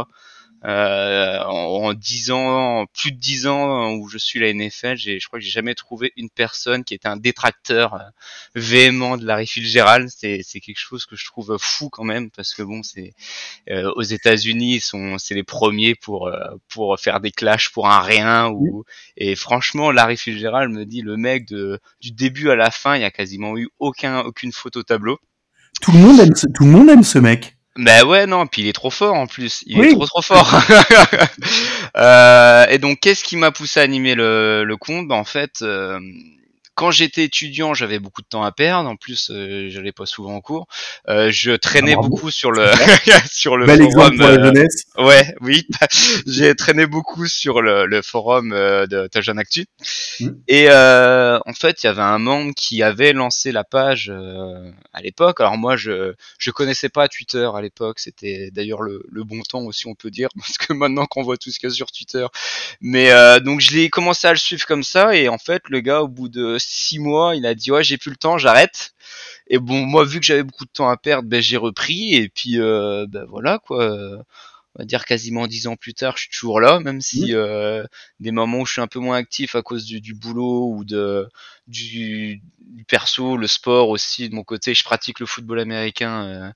Euh, en, 10 ans, plus de 10 ans où je suis la NFL, j'ai, je crois que j'ai jamais trouvé une personne qui était un détracteur euh, véhément de Larry Fitzgerald. C'est, c'est quelque chose que je trouve fou quand même parce que bon, c'est euh, aux États-Unis, ils sont, c'est les premiers pour euh, pour faire des clashs pour un rien ou et franchement, Larry Fitzgerald me dit le mec de du début à la fin, il y a quasiment eu aucun aucune faute au tableau. Tout le monde aime ce, tout le monde aime ce mec. Ben ouais, non, puis il est trop fort en plus. Il Oui. est trop trop fort. Euh, et donc, qu'est-ce qui m'a poussé à animer le, le compte Ben, En fait, euh, quand j'étais étudiant, j'avais beaucoup de temps à perdre. En plus, euh, j'allais pas souvent en cours. Euh, je traînais Ah, beaucoup sur le sur le Bel forum. pour la euh. Ouais, oui. J'ai traîné beaucoup sur le, le forum euh, de Ta Jeune Actu. Mm. Et euh, en fait, il y avait un membre qui avait lancé la page euh, à l'époque. Alors moi, je je connaissais pas Twitter à l'époque. C'était d'ailleurs le, le bon temps aussi, on peut dire, parce que maintenant qu'on voit tout ce qu'il y a sur Twitter. Mais euh, donc je l'ai commencé à le suivre comme ça. Et en fait, le gars, au bout de six mois, il a dit ouais, j'ai plus le temps, j'arrête. Et bon, moi, vu que j'avais beaucoup de temps à perdre, ben j'ai repris. Et puis, euh, ben voilà quoi on va dire quasiment dix ans plus tard, je suis toujours là, même si euh, des moments où je suis un peu moins actif à cause du, du boulot ou de du, du perso, le sport aussi de mon côté, je pratique le football américain, euh,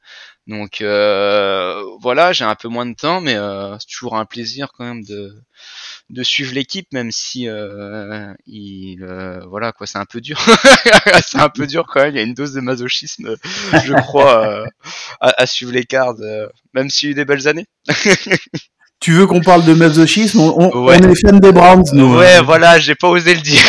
donc euh, voilà, j'ai un peu moins de temps, mais euh, c'est toujours un plaisir quand même de de suivre l'équipe, même si il voilà quoi, c'est un peu dur, c'est un peu dur quand même. Il y a une dose de masochisme, je crois, à, à suivre les cards, même s'il y a eu des belles années. Tu veux qu'on parle de masochisme on, on- Ouais. on est fan des Browns, nous. Ouais, voilà, j'ai pas osé le dire.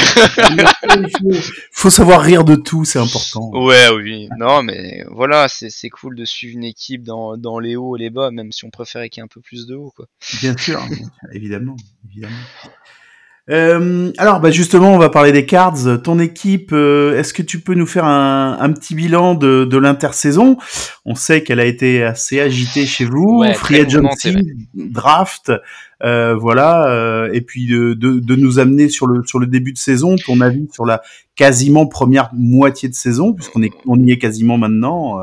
Il faut, faut savoir rire de tout, c'est important. Ouais, oui. Non, mais voilà, c'est c'est cool de suivre une équipe dans, dans les hauts et les bas, même si on préférait qu'il y ait un peu plus de haut, quoi. Bien sûr, bien sûr, évidemment, évidemment. Euh, alors, bah justement, on va parler des Cards. Ton équipe, euh, est-ce que tu peux nous faire un, un petit bilan de, de l'intersaison? On sait qu'elle a été assez agitée chez vous, Ouais, free agency, draft, euh, voilà, euh, et puis de, de, de nous amener sur le sur le début de saison, ton avis sur la quasiment première moitié de saison, puisqu'on est on y est quasiment maintenant.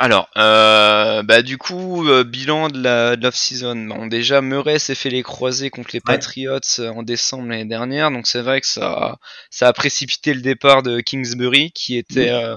Alors, euh, bah du coup, euh, bilan de la de l'off-season. Bon, déjà, Murray s'est fait les croisés contre les. Patriots euh, en décembre l'année dernière, donc c'est vrai que ça, ça a précipité le départ de Kingsbury, qui était, euh,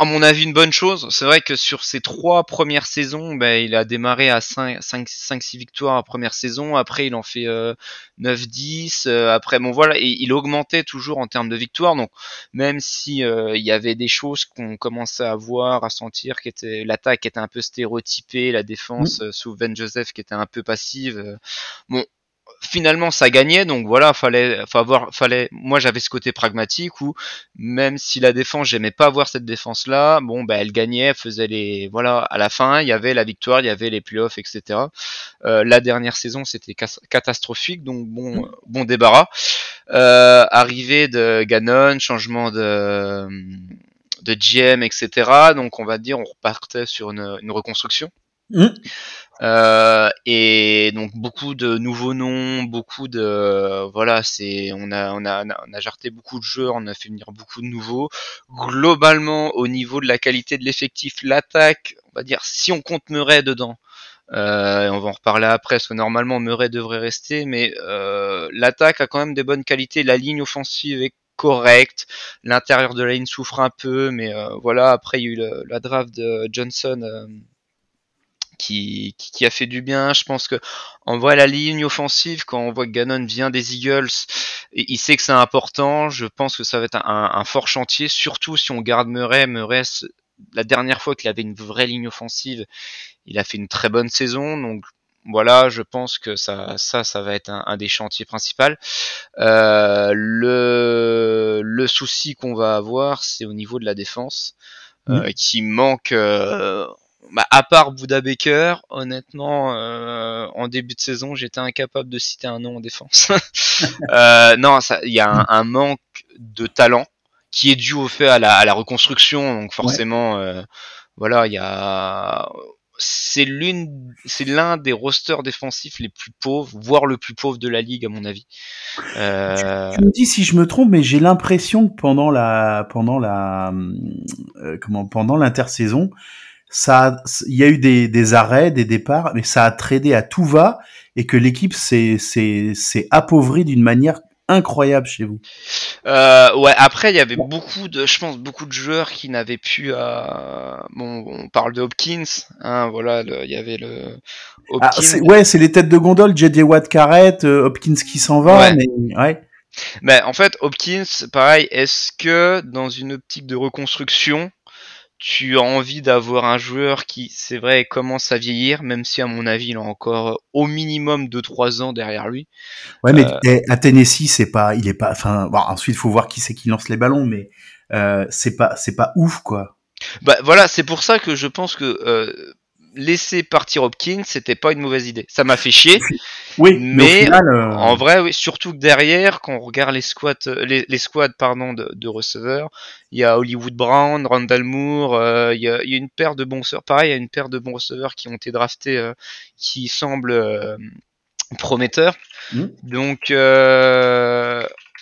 à mon avis, une bonne chose. C'est vrai que sur ses trois premières saisons, bah, il a démarré à 5, 5, 5 6 victoires à première saison. Après, il en fait euh, 9, 10. euh, après, bon voilà, et il augmentait toujours en termes de victoires. Donc, même si euh, il y avait des choses qu'on commençait à voir, à sentir, qui était l'attaque était un peu stéréotypée, la défense euh, sous Ben Joseph qui était un peu passive. bon, finalement ça gagnait, donc voilà, fallait, faut avoir, fallait. Moi j'avais ce côté pragmatique où même si la défense, j'aimais pas voir cette défense là, bon bah elle gagnait, elle faisait les, voilà, à la fin il y avait la victoire, il y avait les playoffs, etc. Euh, la dernière saison c'était catastrophique, donc bon, euh, bon débarras. Euh, arrivée de Ganon, changement de de GM, etc. Donc on va dire on repartait sur une, une reconstruction. Mhm. Euh, et donc beaucoup de nouveaux noms, beaucoup de voilà, c'est on a on a on a jarté beaucoup de joueurs, on a fait venir beaucoup de nouveaux. Globalement, au niveau de la qualité de l'effectif, l'attaque, on va dire si on compte Murray dedans. Euh, on va en reparler après, parce que normalement Murray devrait rester, mais euh, l'attaque a quand même des bonnes qualités. La ligne offensive est correcte, l'intérieur de la ligne souffre un peu, mais voilà. Après, il y a eu la draft de Johnson qui, qui, qui a fait du bien. Je pense que on voit la ligne offensive quand on voit que Gannon vient des Eagles, et il sait que c'est important. Je pense que ça va être un, un fort chantier, surtout si on garde Murray. Murray, la dernière fois qu'il avait une vraie ligne offensive, il a fait une très bonne saison. Donc voilà, je pense que ça, ça, ça va être un, un des chantiers principaux. Euh, le, le souci qu'on va avoir, c'est au niveau de la défense, euh, qui manque. euh, bah, à part Bouda Baker, honnêtement, euh, en début de saison, j'étais incapable de citer un nom en défense. Euh, non, il y a un, un manque de talent qui est dû au fait à la, à la reconstruction. Donc forcément, euh, voilà, il y a c'est l'une, c'est l'un des rosters défensifs les plus pauvres, voire le plus pauvre de la ligue à mon avis. Euh, Tu me dis si je me trompe, mais j'ai l'impression que pendant la, pendant la, euh, comment, pendant l'intersaison, ça, il y a eu des, des arrêts, des départs, mais ça a tradé à tout va et que l'équipe s'est, appauvrie d'une manière incroyable chez vous. Euh, ouais, après il y avait beaucoup de, je pense, beaucoup de joueurs qui n'avaient pu. Euh... Bon, on parle de Hopkins, hein, voilà, il y avait le Ah, Hopkins. ouais, c'est les têtes de gondole, JJ Watt Carrett, euh, Hopkins qui s'en va, Ouais. mais ouais. Ben, en fait, Hopkins, pareil, est-ce que dans une optique de reconstruction, tu as envie d'avoir un joueur qui, c'est vrai, commence à vieillir, même si à mon avis, il a encore au minimum 2-3 ans derrière lui. Ouais, mais Euh. à Tennessee, c'est pas, il est pas, enfin, bon, ensuite, faut voir qui c'est qui lance les ballons, mais euh, c'est pas, c'est pas ouf, quoi. Bah voilà, c'est pour ça que je pense que euh, laisser partir Hopkins, c'était pas une mauvaise idée. Ça m'a fait chier. Oui, mais, Mais au final, euh, En vrai, oui, surtout que derrière, quand on regarde les squads, euh, les, les squads pardon, de, de receveurs, il y a Hollywood Brown, Randall Moore, euh, il, y a, il y a une paire de bons receveurs. Pareil, il y a une paire de bons receveurs qui ont été draftés, euh, qui semblent prometteurs. Mhm. Donc,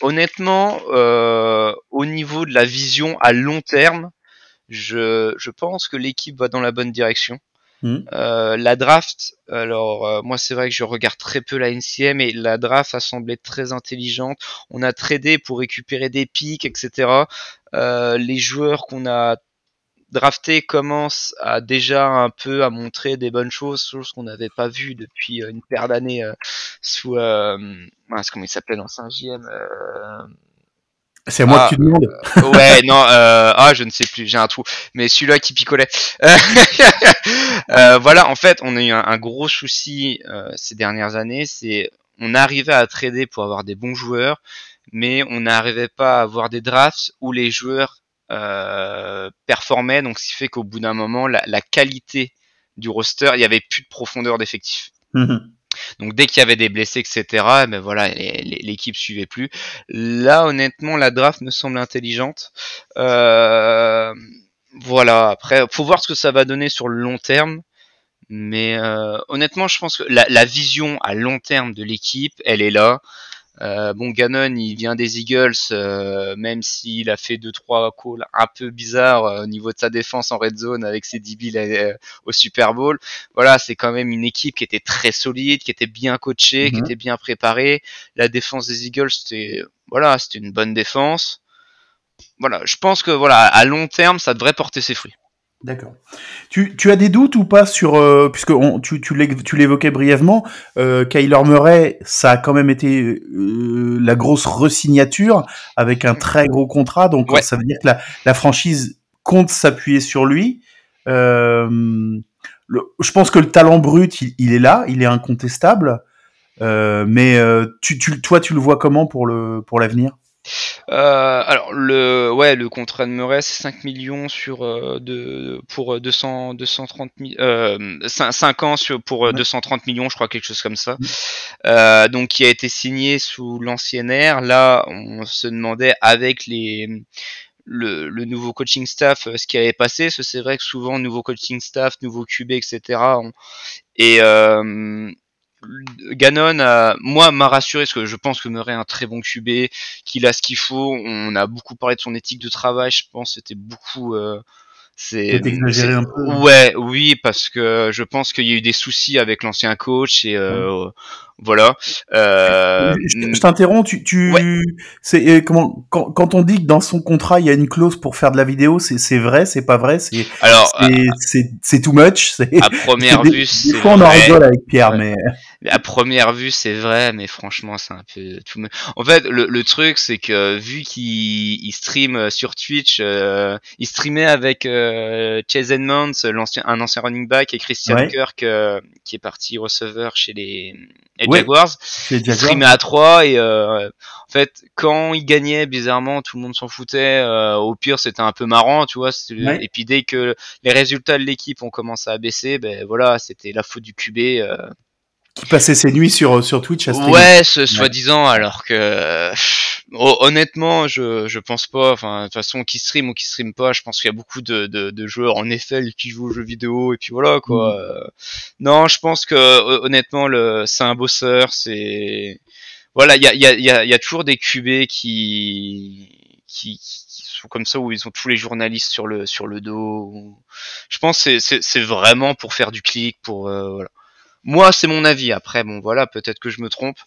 honnêtement, au niveau de la vision à long terme, je, je pense que l'équipe va dans la bonne direction. Mhm. Euh, la draft, alors euh, moi c'est vrai que je regarde très peu la NCM et la draft a semblé très intelligente. On a tradé pour récupérer des pics, etc. Euh, les joueurs qu'on a draftés commencent à déjà un peu à montrer des bonnes choses, choses qu'on n'avait pas vues depuis une paire d'années sous comment il s'appelle dans 5 euh, c'est à moi Ah, que tu demandes. ouais, non, euh, ah, je ne sais plus, j'ai un trou. Mais celui-là qui picolait. Euh, euh, voilà, en fait, on a eu un, un gros souci euh, ces dernières années, c'est on arrivait à trader pour avoir des bons joueurs, mais on n'arrivait pas à avoir des drafts où les joueurs euh, performaient, donc ce qui fait qu'au bout d'un moment, la, la qualité du roster, il y avait plus de profondeur d'effectif. Mhm. Donc dès qu'il y avait des blessés, etc., ben voilà, l'équipe suivait plus. Là, honnêtement, la draft me semble intelligente. Euh, voilà. Après, faut voir ce que ça va donner sur le long terme. Mais euh, honnêtement, je pense que la vision à long terme de l'équipe, elle est là. Euh, bon, Gannon, il vient des Eagles, euh, même s'il a fait deux trois calls un peu bizarres euh, au niveau de sa défense en red zone avec ses DB euh, au Super Bowl. Voilà, c'est quand même une équipe qui était très solide, qui était bien coachée, qui Mhm. était bien préparée. La défense des Eagles, c'était voilà, c'était une bonne défense. Voilà, je pense que voilà, à long terme, ça devrait porter ses fruits. D'accord. Tu, tu as des doutes ou pas sur, euh, puisque on, tu, tu l'é- tu l'évoquais brièvement, euh, Kyler Murray, ça a quand même été euh, la grosse resignature avec un très gros contrat, donc Ouais. ça veut dire que la, la franchise compte s'appuyer sur lui. Euh, le- je pense que le talent brut, il, il est là, il est incontestable. Mais tu, tu, toi, tu le vois comment pour le pour l'avenir? Euh, alors le ouais le contrat de Murray c'est 5 millions sur euh, de pour euh, 200 230 mi- euh, 5, 5 ans sur pour euh, Ouais. 230 millions je crois quelque chose comme ça. Euh, donc qui a été signé sous l'ancienne ère. Là on se demandait avec les le, le nouveau coaching staff euh, ce qui allait passer c'est vrai que souvent nouveau coaching staff nouveau QB etc on- et euh, Gannon, a- moi, m'a rassuré parce que je pense que Murray est un très bon QB, qu'il a ce qu'il faut. On a beaucoup parlé de son éthique de travail. Je pense que c'était beaucoup. euh, c'est un peu. Ouais, oui, parce que je pense qu'il y a eu des soucis avec l'ancien coach et euh, voilà. Euh, je je t'interromps, tu, tu Ouais. c'est euh, comment quand, quand on dit que dans son contrat il y a une clause pour faire de la vidéo, c'est c'est vrai, c'est pas vrai, c'est alors, c'est c'est c'est too much. c'est- à première des- vue, des c'est fois on en rigole avec Pierre, Ouais. mais À première vue, c'est vrai, mais franchement, c'est un peu tout. me- En fait, le, le truc, c'est que vu qu'il il stream euh, sur Twitch, euh, il streamait avec euh, Chase Edmonds, l'ancien, un ancien running back, et Christian Ouais. Kirk, euh, qui est parti receveur chez les, Ouais. Jaguars. streamait à 3 et euh, en fait, quand il gagnait, bizarrement, tout le monde s'en foutait. euh, au pire, c'était un peu marrant, tu vois. Ouais. Et puis dès que les résultats de l'équipe ont commencé à baisser, ben voilà, c'était la faute du QB. euh, qui passait ses nuits sur sur Twitch à streamer. Ouais, ce soi-disant, alors que hon- honnêtement, je je pense pas. Enfin, de toute façon, qui stream ou qui stream pas, je pense qu'il y a beaucoup de, de, de joueurs en NFL qui jouent aux jeux vidéo et puis voilà quoi. Mm. Euh, Non, je pense que hon- honnêtement, le c'est un bosseur. C'est voilà, il y a il y a il y a, y a toujours des QB qui qui qui sont comme ça où ils ont tous les journalistes sur le sur le dos. Je pense que c'est c'est c'est vraiment pour faire du clic, pour euh, voilà. Moi, c'est mon avis. Après, bon, voilà, peut-être que je me trompe.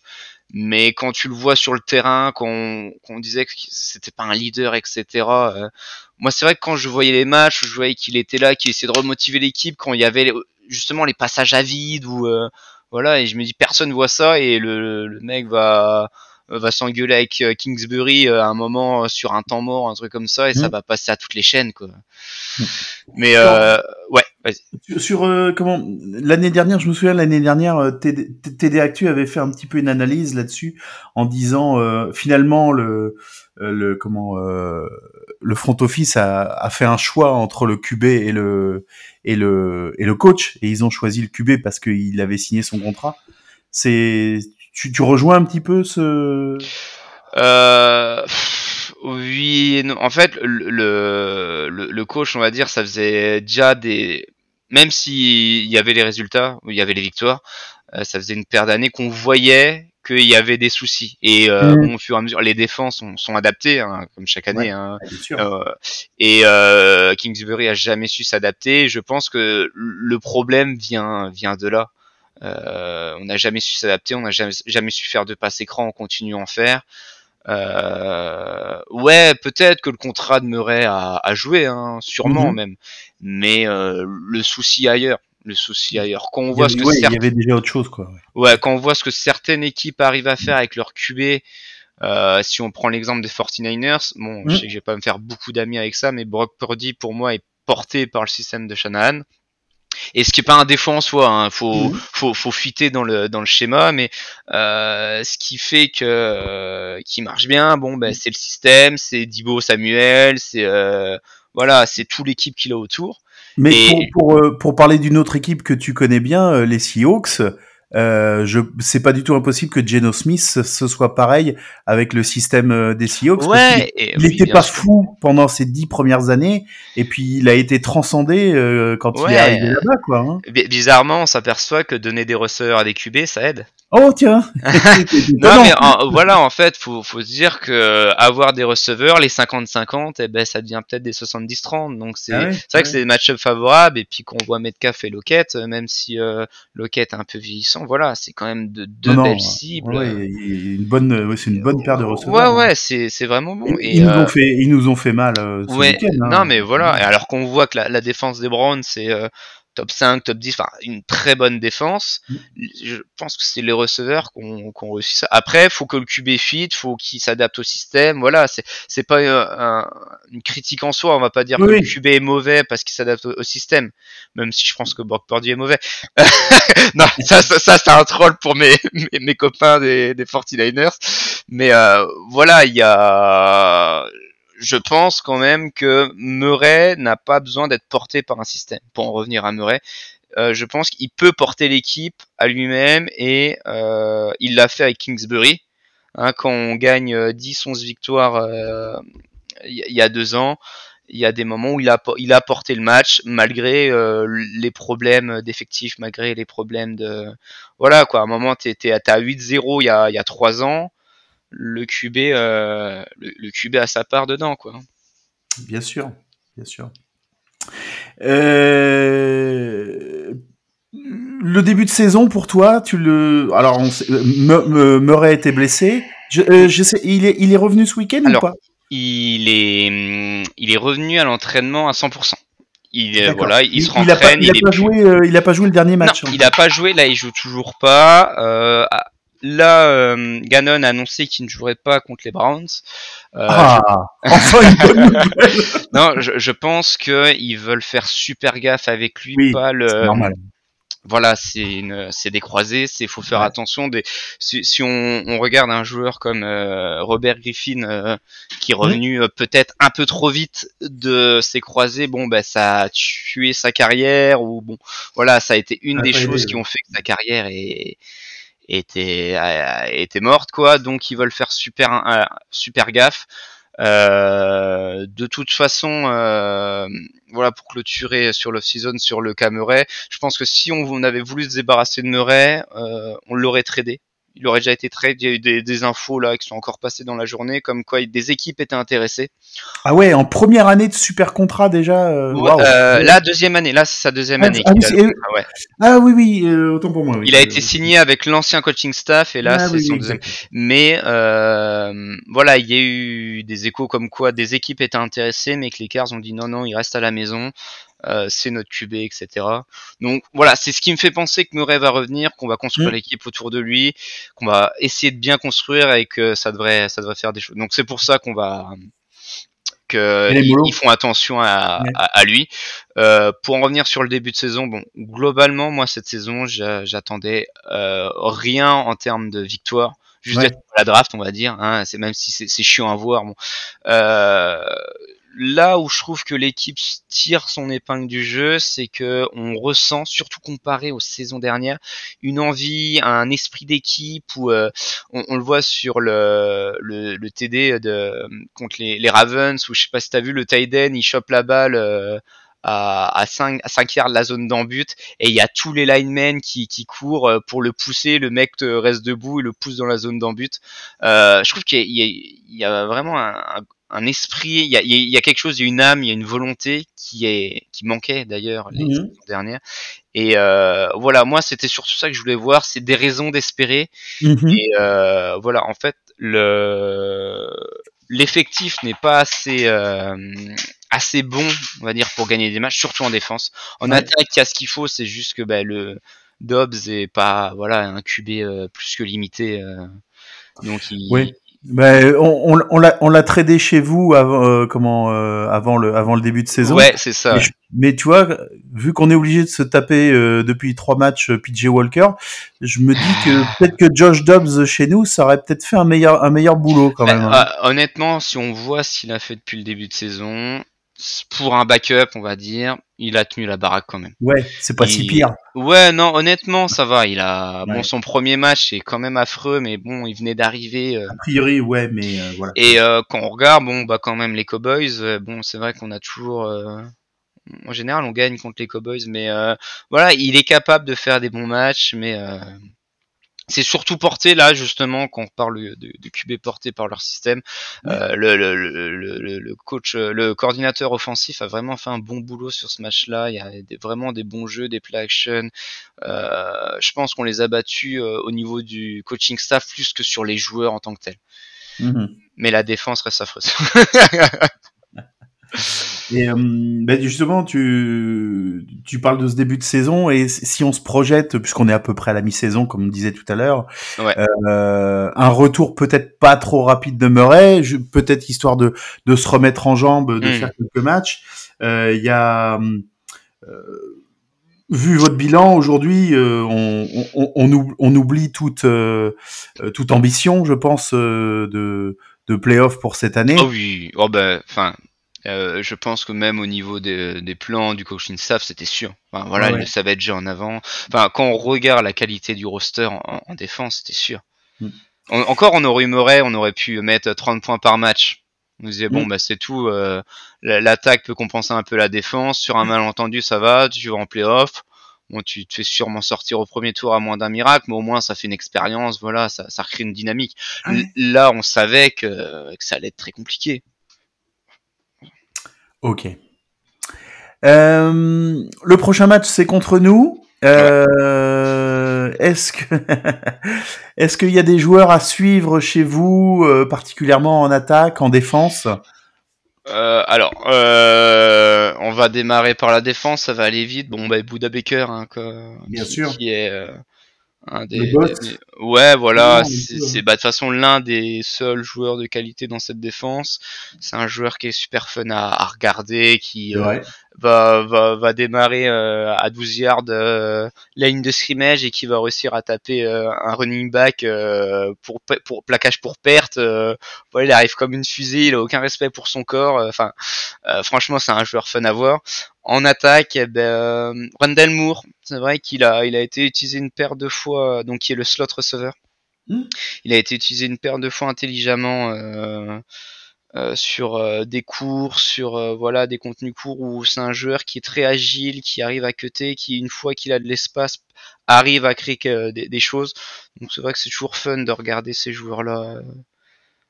Mais quand tu le vois sur le terrain, qu'on qu'on disait que c'était pas un leader, etc. euh, moi, c'est vrai que quand je voyais les matchs, je voyais qu'il était là, qu'il essayait de remotiver l'équipe quand il y avait justement les passages à vide ou euh, voilà. Et je me dis, personne voit ça et le, le mec va va s'engueuler avec euh, Kingsbury euh, à un moment euh, sur un temps mort, un truc comme ça, et ça Mm. va passer à toutes les chaînes, quoi. Mais euh, ouais, vas-y. Sur, euh, comment l'année dernière, je me souviens l'année dernière, euh, TD, TD Actu avait fait un petit peu une analyse là-dessus en disant euh, finalement le euh, le comment euh, le front office a, a fait un choix entre le QB et le et le et le coach et ils ont choisi le QB parce qu'il avait signé son contrat. C'est tu, tu rejoins un petit peu ce Euh, pff, oui, non. En fait, le, le, coach, on va dire, ça faisait déjà des. Même s'il y avait les résultats, il y avait les victoires, euh, ça faisait une paire d'années qu'on voyait qu'il y avait des soucis. Et euh, bon, au fur et à mesure, les défenses sont, sont adaptées, hein, comme chaque année. hein. bien sûr. Euh, et euh, Kingsbury a jamais su s'adapter. Je pense que le problème vient vient de là. Euh, on n'a jamais su s'adapter, on n'a jamais, jamais su faire de passe écran, on continue à en faire. Euh, ouais, peut-être que le contrat de Murray a, a joué, hein, sûrement Mhm. même. Mais euh, le souci ailleurs, le souci ailleurs. Quand on voit ce que ouais, il y certains- avait déjà autre chose quoi. ouais. Ouais, quand on voit ce que certaines équipes arrivent à faire avec leur QB, euh, si on prend l'exemple des 49ers, bon, Mm. je sais que je vais pas me faire beaucoup d'amis avec ça, mais Brock Purdy pour moi est porté par le système de Shanahan. Et ce qui est pas un défaut en soi, hein, faut, Mhm. faut faut fitter dans le dans le schéma, mais euh, ce qui fait que euh, qui marche bien, bon ben c'est le système, c'est Dibo Samuel, c'est euh, voilà, c'est toute l'équipe qu'il a autour. Mais Et- pour, pour, euh, pour parler d'une autre équipe que tu connais bien, euh, les Seahawks, euh, je c'est pas du tout impossible que Geno Smith ce soit pareil avec le système euh, des Seahawks. Ouais, il oui, n'était pas sûr. fou pendant ces dix premières années, et puis il a été transcendé euh, quand il est arrivé là-bas, quoi. hein. Bi- Bizarrement, on s'aperçoit que donner des receveurs à des QB, ça aide. Oh tiens. Non, mais en- voilà, en fait, faut, faut se dire que euh, avoir des receveurs, les 50-50, eh ben, ça devient peut-être des 70-30. Donc, c'est Ah ouais, c'est vrai que c'est des match-up favorables. Et puis, qu'on voit Metcalf et Lockett, euh, même si euh, Lockett est un peu vieillissant, voilà, c'est quand même de, deux Non, non, belles cibles. Ouais, une bonne, ouais, c'est une bonne paire de ouais, receveurs. ouais, c'est c'est vraiment bon. Ils, Et, ils nous euh, ont fait, ils nous ont fait mal euh, ce Ouais, hein. non mais voilà, et alors qu'on voit que la, la défense des Browns c'est euh, top 5, top 10, enfin une très bonne défense, Mm. je pense que c'est les receveurs qui ont, réussi ça. Après, faut que le QB fit, faut qu'il s'adapte au système, voilà, c'est c'est pas un- une critique en soi, on va pas dire Oui, que oui. le QB est mauvais parce qu'il s'adapte au, au système, même si je pense que Brock Purdy est mauvais. non, ça, ça, ça, c'est un troll pour mes, mes, mes copains des, des 49ers, mais euh, voilà, il y a je pense quand même que Murray n'a pas besoin d'être porté par un système. Pour en revenir à Murray, euh, je pense qu'il peut porter l'équipe à lui-même et euh, il l'a fait avec Kingsbury. Hein, quand on gagne euh, 10-11 victoires euh, il y, a deux ans, il y a des moments où il a, il a porté le match malgré euh, les problèmes d'effectifs, malgré les problèmes de... Voilà quoi, à un moment t'es t'es à t'es à 8-0 il y a, y a trois ans, le QB, euh, le, le QB a sa part dedans quoi. Bien sûr, bien sûr. Euh, Le début de saison pour toi, tu le. Alors, on sait- euh, Murray était blessé. Je, euh, je sais, il est, il est revenu ce week-end ou pas? il est, hum, il est revenu à l'entraînement à 100%. Il, voilà, il, se pas, rentraîne, il a il, est pas plus- joué, euh, il a pas joué le dernier match. Non, hein. il a pas joué. Là, il joue toujours pas. Euh, là, euh, Gannon a annoncé qu'il ne jouerait pas contre les Browns. Euh, Ah, enfin une bonne nouvelle. je, non, je, je pense que ils veulent faire super gaffe avec lui, Oui, pas le. Normal. Voilà, c'est une, c'est des croisés, c'est faut faire Ouais. attention. Des, si, si on, on regarde un joueur comme euh, Robert Griffin euh, qui est revenu euh, peut-être un peu trop vite de ses croisés, bon ben ça a tué sa carrière ou bon voilà, ça a été une Ça a des choses qui ont fait que sa carrière est, était était morte quoi. Donc ils veulent faire super super gaffe. Euh, de toute façon, euh, voilà pour clôturer sur l'off-season sur le cas Murray, je pense que si on, on avait voulu se débarrasser de Murray, euh, on l'aurait tradé. Il aurait déjà été trade. Il y a eu des, des infos là qui sont encore passées dans la journée, comme quoi des équipes étaient intéressées. Ah ouais, en première année de super contrat déjà. euh, Ouais, euh, la deuxième année, là c'est sa deuxième Ah, année. ah oui, a- ah ouais. Ah oui, oui, euh, autant pour moi. Oui. Il a été signé avec l'ancien coaching staff et là c'est oui, son oui, deuxième. Mais voilà, il y a eu des échos comme quoi des équipes étaient intéressées, mais que les Cars ont dit non, non, il reste à la maison, euh, c'est notre QB, etc. Donc voilà, c'est ce qui me fait penser que Murray va revenir, qu'on va construire Mm. l'équipe autour de lui, qu'on va essayer de bien construire et que ça devrait, ça devrait faire des choses. Donc c'est pour ça qu'on va que Les ils, mollo. ils font attention à, Ouais. à, à lui. Euh, pour en revenir sur le début de saison, bon, globalement, moi cette saison, j'a- j'attendais euh, rien en termes de victoire, juste Ouais. d'être à la draft, on va dire. Hein, c'est même si c'est c'est chiant à voir. Bon. Euh, là où je trouve que l'équipe tire son épingle du jeu, c'est que on ressent, surtout comparé aux saisons dernières, une envie, un esprit d'équipe où euh, on, on le voit sur le, TD contre les, Ravens, où je sais pas si t'as vu le Tiden, il chope la balle euh, à, à 5, à 5 yards de la zone d'embut et il y a tous les linemen qui, qui courent euh, pour le pousser, le mec te reste debout et le pousse dans la zone d'embut. Euh, je trouve qu'il y a vraiment un, un- esprit, il y, a, il y a quelque chose, il y a une âme, il y a une volonté qui est qui manquait d'ailleurs les saisons dernières. Et euh, voilà, moi c'était surtout ça que je voulais voir, c'est des raisons d'espérer. Mhm. Et euh, voilà, en fait, le l'effectif n'est pas assez euh, assez bon, on va dire, pour gagner des matchs, surtout en défense. En Ouais. attaque, il y a ce qu'il faut, c'est juste que bah, le Dobbs est pas voilà un QB plus que limité. donc il, Oui. Ben, on, on, on l'a on l'a tradé chez vous avant euh, comment euh, avant le avant le début de saison. ouais, c'est ça. Mais, je- mais tu vois, vu qu'on est obligé de se taper euh, depuis trois matchs euh, PJ Walker, je me dis que peut-être que Josh Dobbs chez nous, ça aurait peut-être fait un meilleur un meilleur boulot quand même. hein. Ah, honnêtement, si on voit ce qu'il a fait depuis le début de saison, pour un backup, on va dire, il a tenu la baraque quand même. Ouais, c'est pas si pire. Ouais, non, honnêtement, ça va. Il a bon son premier match est quand même affreux, mais bon, il venait d'arriver. euh, A priori, ouais, mais euh, voilà. et euh, quand on regarde, bon, bah quand même les Cowboys. bon, c'est vrai qu'on a toujours, euh, en général, on gagne contre les Cowboys, mais euh, voilà, il est capable de faire des bons matchs, mais euh, c'est surtout porté là justement quand on parle de, de QB porté par leur système. Euh, le, le, le, le, le coach, euh, le coordinateur offensif a vraiment fait un bon boulot sur ce match-là. Il y a des, vraiment des bons jeux, des play action. Euh, je pense qu'on les a battus euh, au niveau du coaching staff plus que sur les joueurs en tant que tels. Mhm. Mais la défense reste affreuse. Et ben justement, tu, tu parles de ce début de saison et si on se projette, puisqu'on est à peu près à la mi-saison, comme on disait tout à l'heure, Ouais. euh, un retour peut-être pas trop rapide de Murray, peut-être histoire de, de se remettre en jambe, de Mm. faire quelques matchs. Euh, Il y a, euh, vu votre bilan aujourd'hui, euh, on, on, on, oub- on oublie toute, euh, toute ambition, je pense, euh, de, de playoff pour cette année. Oh oui, oh ben, enfin, euh, je pense que même au niveau des, des plans du coaching staff, c'était sûr. Enfin, voilà, Ouais, ouais. le savaient déjà en avant. Enfin, quand on regarde la qualité du roster en, en défense, c'était sûr. Mm. En- encore, on aurait Murray, on aurait pu mettre 30 points par match. On disait, bon, Mm. bah, c'est tout. euh, la- L'attaque peut compenser un peu la défense. Sur un malentendu, ça va. Tu vas en playoff. Bon, tu te fais sûrement sortir au premier tour à moins d'un miracle, mais au moins ça fait une expérience, voilà, ça, ça recrée une dynamique. L- Là, on savait que, que ça allait être très compliqué. Ok. Euh, le prochain match, c'est contre nous. Euh, Est-ce que est-ce qu'il y a des joueurs à suivre chez vous, euh, particulièrement en attaque, en défense? Euh, alors, euh, on va démarrer par la défense, ça va aller vite. Bon, bah, Buda Baker, hein, quoi, Bien qui, sûr. qui est euh, un des, Le boss. des- ouais, voilà, c'est bah, de toute façon l'un des seuls joueurs de qualité dans cette défense. C'est un joueur qui est super fun à, à regarder, qui euh. Va, va, va démarrer euh, à 12 yards euh, la ligne de scrimmage et qui va réussir à taper euh, un running back euh, pour, pour plaquage pour perte. euh, voilà, il arrive comme une fusée, il a aucun respect pour son corps. euh, Enfin, euh, franchement, c'est un joueur fun à voir. En attaque, eh ben, euh, Randall Moore, c'est vrai qu'il a, il a été utilisé une paire de fois, donc qui est le slot receiver. Mm. Il a été utilisé une paire de fois intelligemment. Euh, sur euh, des cours, sur euh, voilà des contenus courts où c'est un joueur qui est très agile, qui arrive à cutter, qui une fois qu'il a de l'espace arrive à créer des, des choses. Donc c'est vrai que c'est toujours fun de regarder ces joueurs-là. euh,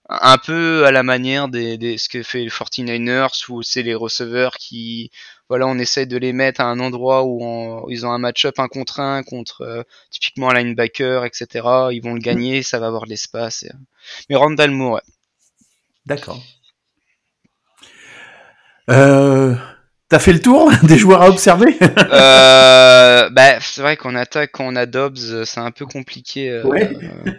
un peu à la manière des, des ce que fait les 49ers où c'est les receveurs qui voilà on essaye de les mettre à un endroit où, on- où ils ont un match-up un contre un contre euh, typiquement un linebacker etc ils vont le gagner ça va avoir de l'espace et- mais Randall Moore ouais. D'accord. Euh, T'as fait le tour des joueurs à observer? Euh, bah, c'est vrai qu'en attaque, quand on a Dobbs, euh, c'est un peu compliqué. euh, Ouais. euh,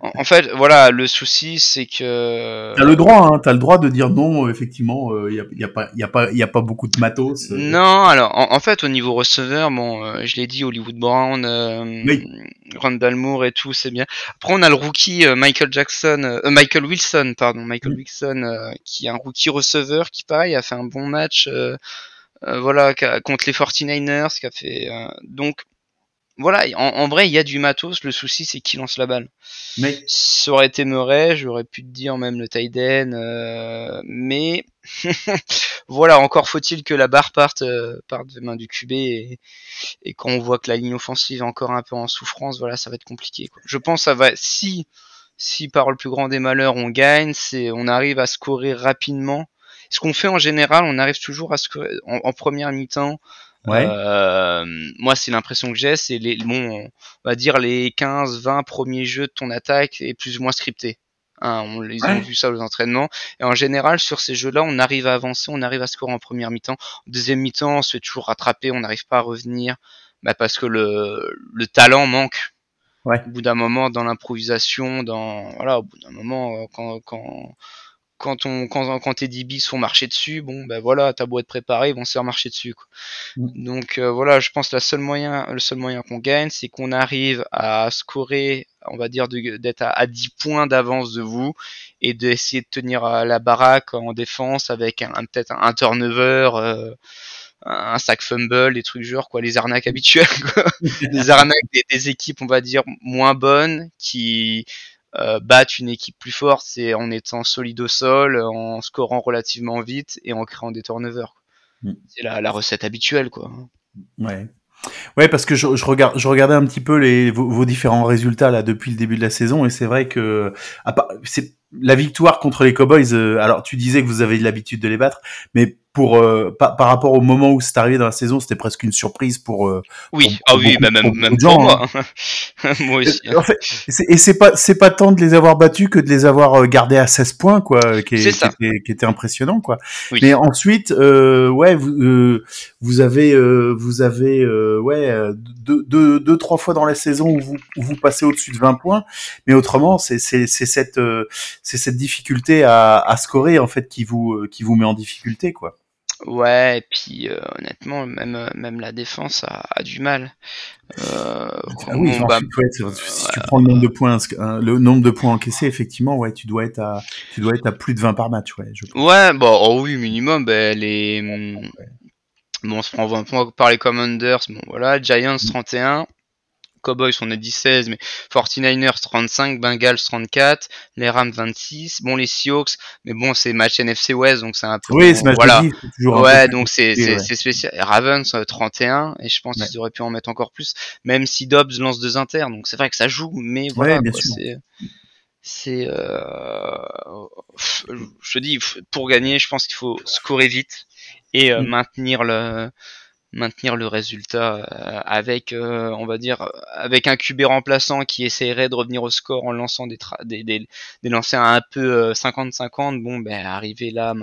en, en fait, voilà, le souci, c'est que. T'as le droit, hein, t'as le droit de dire non. euh, Effectivement, il y, a, y a pas, y a pas, y a pas beaucoup de matos. euh. Non, alors, en, en fait, au niveau receveur, bon, euh, je l'ai dit, Hollywood Brown, euh, Oui. Randall Moore et tout, c'est bien. Après, on a le rookie euh, Michael Jackson, euh, euh, Michael Wilson, pardon, Michael. Wilson, euh, qui est un rookie receveur qui, pareil, a fait un bon match. Euh, voilà, contre les 49ers, qui a fait. euh, donc, voilà, en, en vrai, il y a du matos. Le souci, c'est qui lance la balle. Mais Ça aurait été Murray, j'aurais pu te dire même le Tiden, euh, mais voilà, encore faut-il que la barre parte, euh, parte des mains du QB et, et quand on voit que la ligne offensive est encore un peu en souffrance, voilà, ça va être compliqué. Quoi. Je pense que ça va, si, si par le plus grand des malheurs on gagne, c'est on arrive à scorer rapidement. Ce qu'on fait en général, on arrive toujours à scorer en, en première mi-temps. ouais. Euh, moi, c'est l'impression que j'ai, c'est les, bon, on va dire les 15-20 premiers jeux de ton attaque est plus ou moins scripté. Hein, on, ils ont Ouais. vu ça aux entraînements. Et en général, sur ces jeux-là, on arrive à avancer, on arrive à scorer en première mi-temps. En deuxième mi-temps, on se fait toujours rattraper, on n'arrive pas à revenir, bah parce que le, le talent manque. Ouais. Au bout d'un moment, dans l'improvisation, dans voilà, au bout d'un moment, euh, quand quand quand on quand, quand tes DB sont marchés dessus, bon ben voilà, t'as beau être préparé, ils vont se faire marcher dessus. Quoi. Mm. Donc euh, voilà, je pense que la seule moyen, le seul moyen qu'on gagne, c'est qu'on arrive à scorer, on va dire d'être à, à 10 points d'avance de vous et d'essayer de tenir à la baraque en défense avec un, peut-être un turnover, euh, un sac fumble, des trucs genre quoi, les arnaques habituelles, quoi. les arnaques des, des équipes, on va dire moins bonnes qui euh, battent une équipe plus forte, c'est en étant solide au sol, en scorant relativement vite et en créant des turnovers. Mm. C'est la, la recette habituelle, quoi. Ouais. Ouais, parce que je, je, regarde, je regardais un petit peu les, vos, vos différents résultats là depuis le début de la saison et c'est vrai que c'est la victoire contre les Cowboys. euh, alors tu disais que vous avez l'habitude de les battre, mais pour euh, par, par rapport au moment où c'est arrivé dans la saison, c'était presque une surprise pour. euh, Oui, Pour- ah pour oui, bah pour même, même pour gens, moi. moi aussi. En fait, c'est- et c'est pas c'est pas tant de les avoir battus que de les avoir euh, gardés à 16 points quoi, qui, est- C'est qui ça. était, qui était impressionnant quoi. Oui. Mais ensuite, euh, ouais, vous, euh, vous avez, euh, vous avez, euh, ouais, euh, deux, deux, deux, trois fois dans la saison où vous, où vous passez au-dessus de 20 points. Mais autrement, c'est, c'est, c'est cette, euh, c'est cette difficulté à, à scorer en fait qui vous, euh, qui vous met en difficulté, quoi. Ouais, et puis euh, honnêtement, même, euh, même la défense a, a du mal. Euh, Ah oui, enfin, bah, tu- ouais, c'est- si tu prends le nombre de points, hein, le nombre de points encaissés, effectivement, ouais, tu dois être à, tu dois être à plus de 20 par match, ouais. Je... Ouais, bon, oh oui, minimum, ben, les... hum, Bon, on se prend 20 points par les Commanders, bon voilà, Giants 31, Cowboys on a dit 16, mais 49ers 35, Bengals 34, les Rams 26, bon les Seahawks, mais bon c'est match NFC West, donc c'est un peu... Oui, c'est match voilà. un Ouais, peu donc c'est ouais. spécial. Et Ravens euh, 31 et je pense Ouais. qu'ils auraient pu en mettre encore plus, même si Dobbs lance deux inters. Donc c'est vrai que ça joue, mais voilà. Ouais, bien quoi, sûr. c'est c'est euh, je te dis pour gagner, je pense qu'il faut scorer vite et euh, Mm. maintenir le maintenir le résultat euh, avec euh, on va dire avec un QB remplaçant qui essaierait de revenir au score en lançant des des, des, des lancers un peu euh, 50-50 bon ben arriver là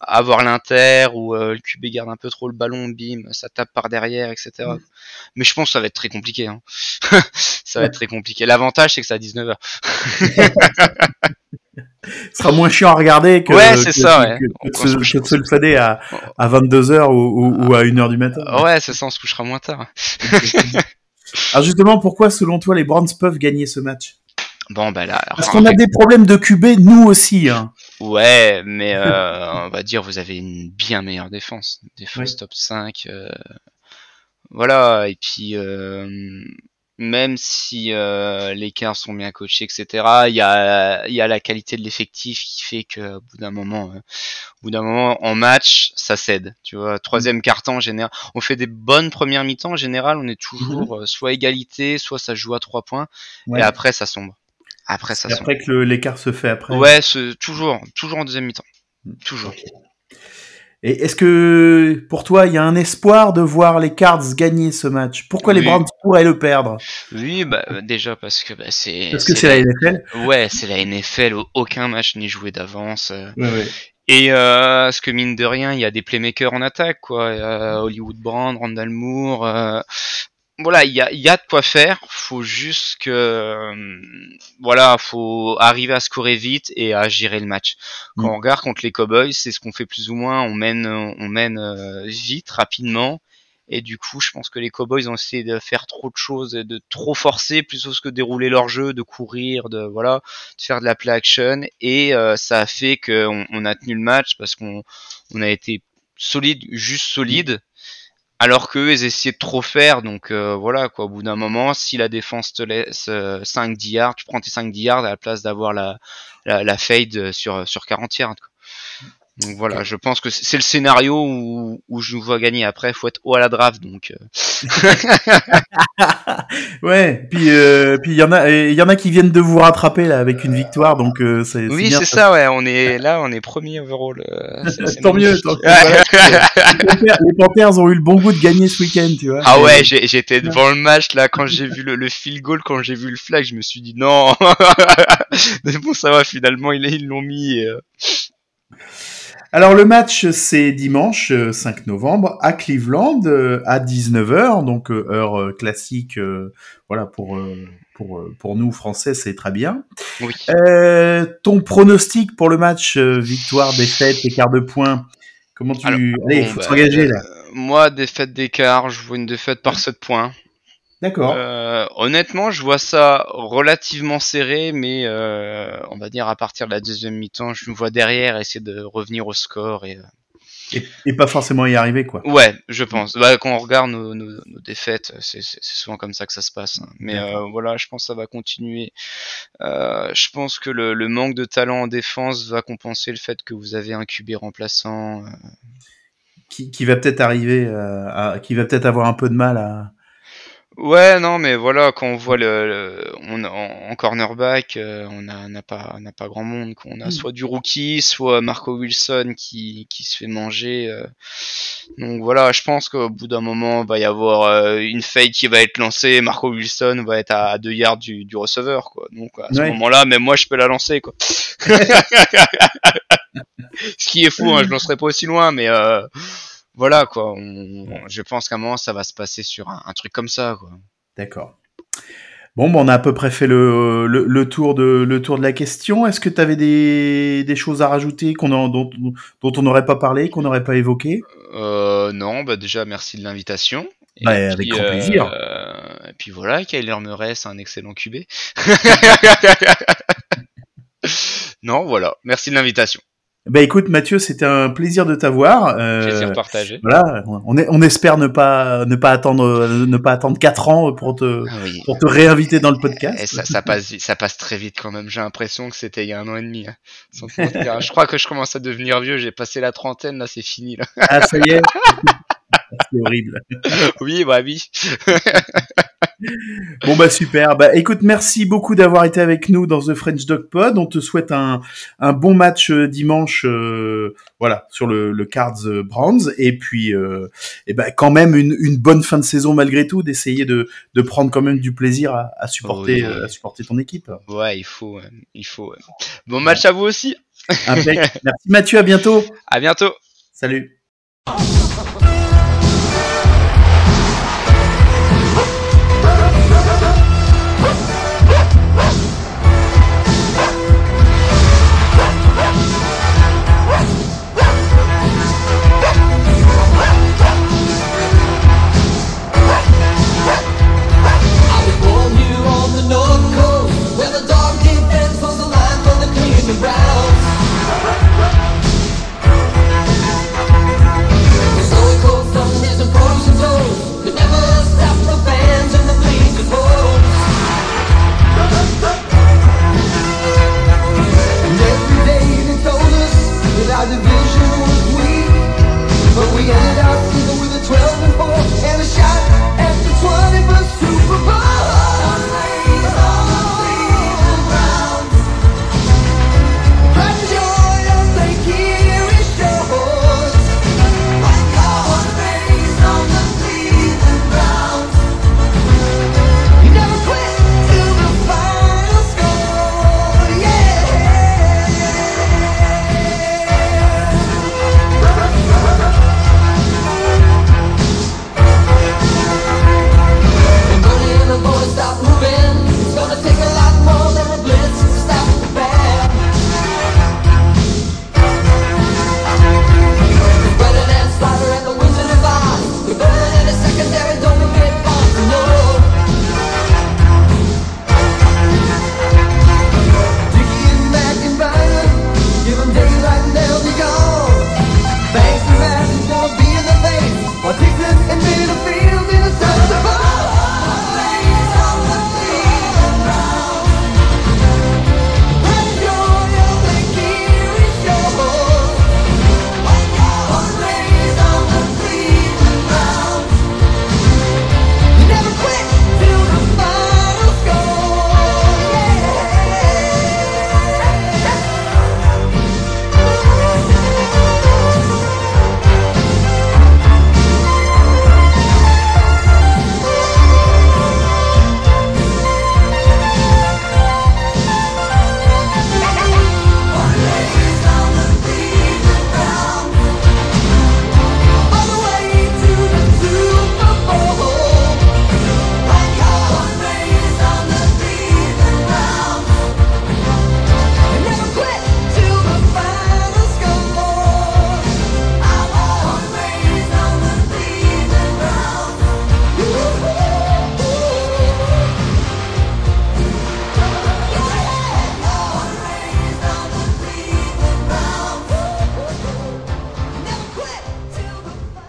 avoir l'inter ou euh, le QB garde un peu trop le ballon bim ça tape par derrière etc Mm. mais je pense que ça va être très compliqué hein. ça va être très compliqué l'avantage c'est que c'est à 19h Ce sera moins chiant à regarder que, Ouais, c'est ça, ouais. que, se que de se le fader à, à 22h ou, ou, ou à 1h du matin. ouais c'est ça on se couchera moins tard Alors justement, pourquoi selon toi les Browns peuvent gagner ce match? Bon ben là Parce qu'on a des problèmes de QB, nous aussi. Hein. Ouais, mais euh, on va dire vous avez une bien meilleure défense, défense top 5. euh, voilà, et puis euh, même si euh, les Cars sont bien coachés, etc. Il y a il y a la qualité de l'effectif qui fait que au bout d'un moment, euh, au bout d'un moment en match, ça cède. Tu vois, troisième carton en général, on fait des bonnes premières mi-temps en général, on est toujours euh, soit égalité, soit ça joue à trois points, Ouais. et après ça sombre. Après ça après que l'écart se fait après. Ouais, ce- toujours, toujours en deuxième mi-temps. Toujours. Et est-ce que pour toi, il y a un espoir de voir les Cards gagner ce match? Pourquoi les. Browns pourraient le perdre? Oui, bah euh, déjà parce que bah, c'est Parce que c'est la NFL. ouais, c'est la NFL, aucun match n'est joué d'avance. Ouais, ouais. Et euh, parce que mine de rien, il y a des playmakers en attaque, quoi. Euh, Hollywood Brand, Randall Moore. euh, Voilà, il y a, y a de quoi faire. Faut juste que euh, voilà, faut arriver à scorer vite et à gérer le match. Quand Mm. on regarde contre les Cowboys, c'est ce qu'on fait plus ou moins. On mène, on mène euh, vite, rapidement. Et du coup, je pense que les Cowboys ont essayé de faire trop de choses, et de trop forcer, plutôt que de dérouler leur jeu, de courir, de voilà, de faire de la play action. Et euh, ça a fait qu'on on a tenu le match parce qu'on on a été solide, juste solide. Alors qu'eux, ils essayaient de trop faire, donc euh, voilà quoi. Au bout d'un moment, si la défense te laisse euh, 5-10 yards, tu prends tes 5-10 yards à la place d'avoir la, la, la fade sur sur 40 yards. Quoi. Donc voilà, je pense que c'est le scénario où, où je nous vois gagner. Après, faut être haut à la draft, donc euh, Ouais, puis euh, puis il y en a et il y en a qui viennent de vous rattraper là avec une victoire donc euh, c'est oui, c'est ça. Ouais, on est là, on est premier overall. euh, Tant mieux, tant voilà. Les Panthers- les Panthers ont eu le bon goût de gagner ce week-end, tu vois. Ah ouais, j'étais devant le match là quand j'ai vu le, le field goal, quand j'ai vu le flag, je me suis dit non. Mais bon, ça va. Finalement, ils l'ont mis. Euh, Alors le match c'est dimanche euh, 5 novembre à Cleveland euh, à 19h donc euh, heure euh, classique euh, voilà pour euh, pour euh, pour nous français c'est très bien. Oui. Euh, ton pronostic pour le match euh, victoire défaite écart de points comment tu Alors, allez Bon, faut bah, s'engager là. euh, moi, défaite d'écart, je vois une défaite par 7 points. D'accord. Euh, honnêtement, je vois ça relativement serré, mais euh, on va dire à partir de la deuxième mi-temps, je me vois derrière essayer de revenir au score. Et, euh, Et, et pas forcément y arriver quoi. Ouais, je pense. Bah, quand on regarde nos, nos, nos défaites, c'est souvent comme ça que ça se passe. hein. Mais euh, voilà, je pense que ça va continuer. Euh, je pense que le, le manque de talent en défense va compenser le fait que vous avez un QB remplaçant. euh. Qui, qui va peut-être arriver euh, à, qui va peut-être avoir un peu de mal à Ouais, non, mais voilà, quand on voit le, le- on, en, en cornerback, euh, on a, on n'a pas, on n'a pas grand monde. quoi. On a Mm. soit du rookie, soit Marco Wilson qui, qui se fait manger. euh. Donc voilà, je pense qu'au bout d'un moment, il va y avoir euh, une fake qui va être lancée. Marco Wilson va être à, à deux yards du, du receveur, quoi. Donc à ce Ouais. moment-là, même moi, je peux la lancer, quoi. ce qui est fou, hein, je lancerai pas aussi loin, mais euh, voilà, quoi. On- je pense qu'à un moment, ça va se passer sur un, un truc comme ça, quoi. D'accord. Bon, bah, on a à peu près fait le, le, le tour, de, le tour de la question. Est-ce que tu avais des, des choses à rajouter qu'on a- dont, dont on n'aurait pas parlé, qu'on n'aurait pas évoqué? Euh, non, bah déjà merci de l'invitation. Bah, avec grand plaisir. euh, et puis voilà, Kyler Murray, c'est un excellent QB. non, voilà, merci de l'invitation. Bah écoute, Mathieu, c'était un plaisir de t'avoir. Euh, Plaisir partagé. voilà, on, est, on espère ne pas, ne pas attendre, ne pas attendre quatre ans pour te, Ah oui. pour te réinviter dans le podcast. Et ça, ça passe, ça passe très vite quand même. J'ai l'impression que c'était il y a un an et demi. hein. Sans je crois que je commence à devenir vieux. J'ai passé la trentaine, là, c'est fini. Là. Ah, ça y est. C'est horrible. Oui, bah oui. Bon bah super. Bah écoute, merci beaucoup d'avoir été avec nous dans The French Dog Pod. On te souhaite un, un bon match euh, dimanche, euh, voilà, sur le, le Cards euh, Browns. Et puis, euh, et ben quand même une, une bonne fin de saison malgré tout, d'essayer de, de prendre quand même du plaisir à, à supporter, Oui. à supporter ton équipe. Ouais, il faut, il faut. Bon match à vous aussi. Merci Mathieu, à bientôt. À bientôt. Salut.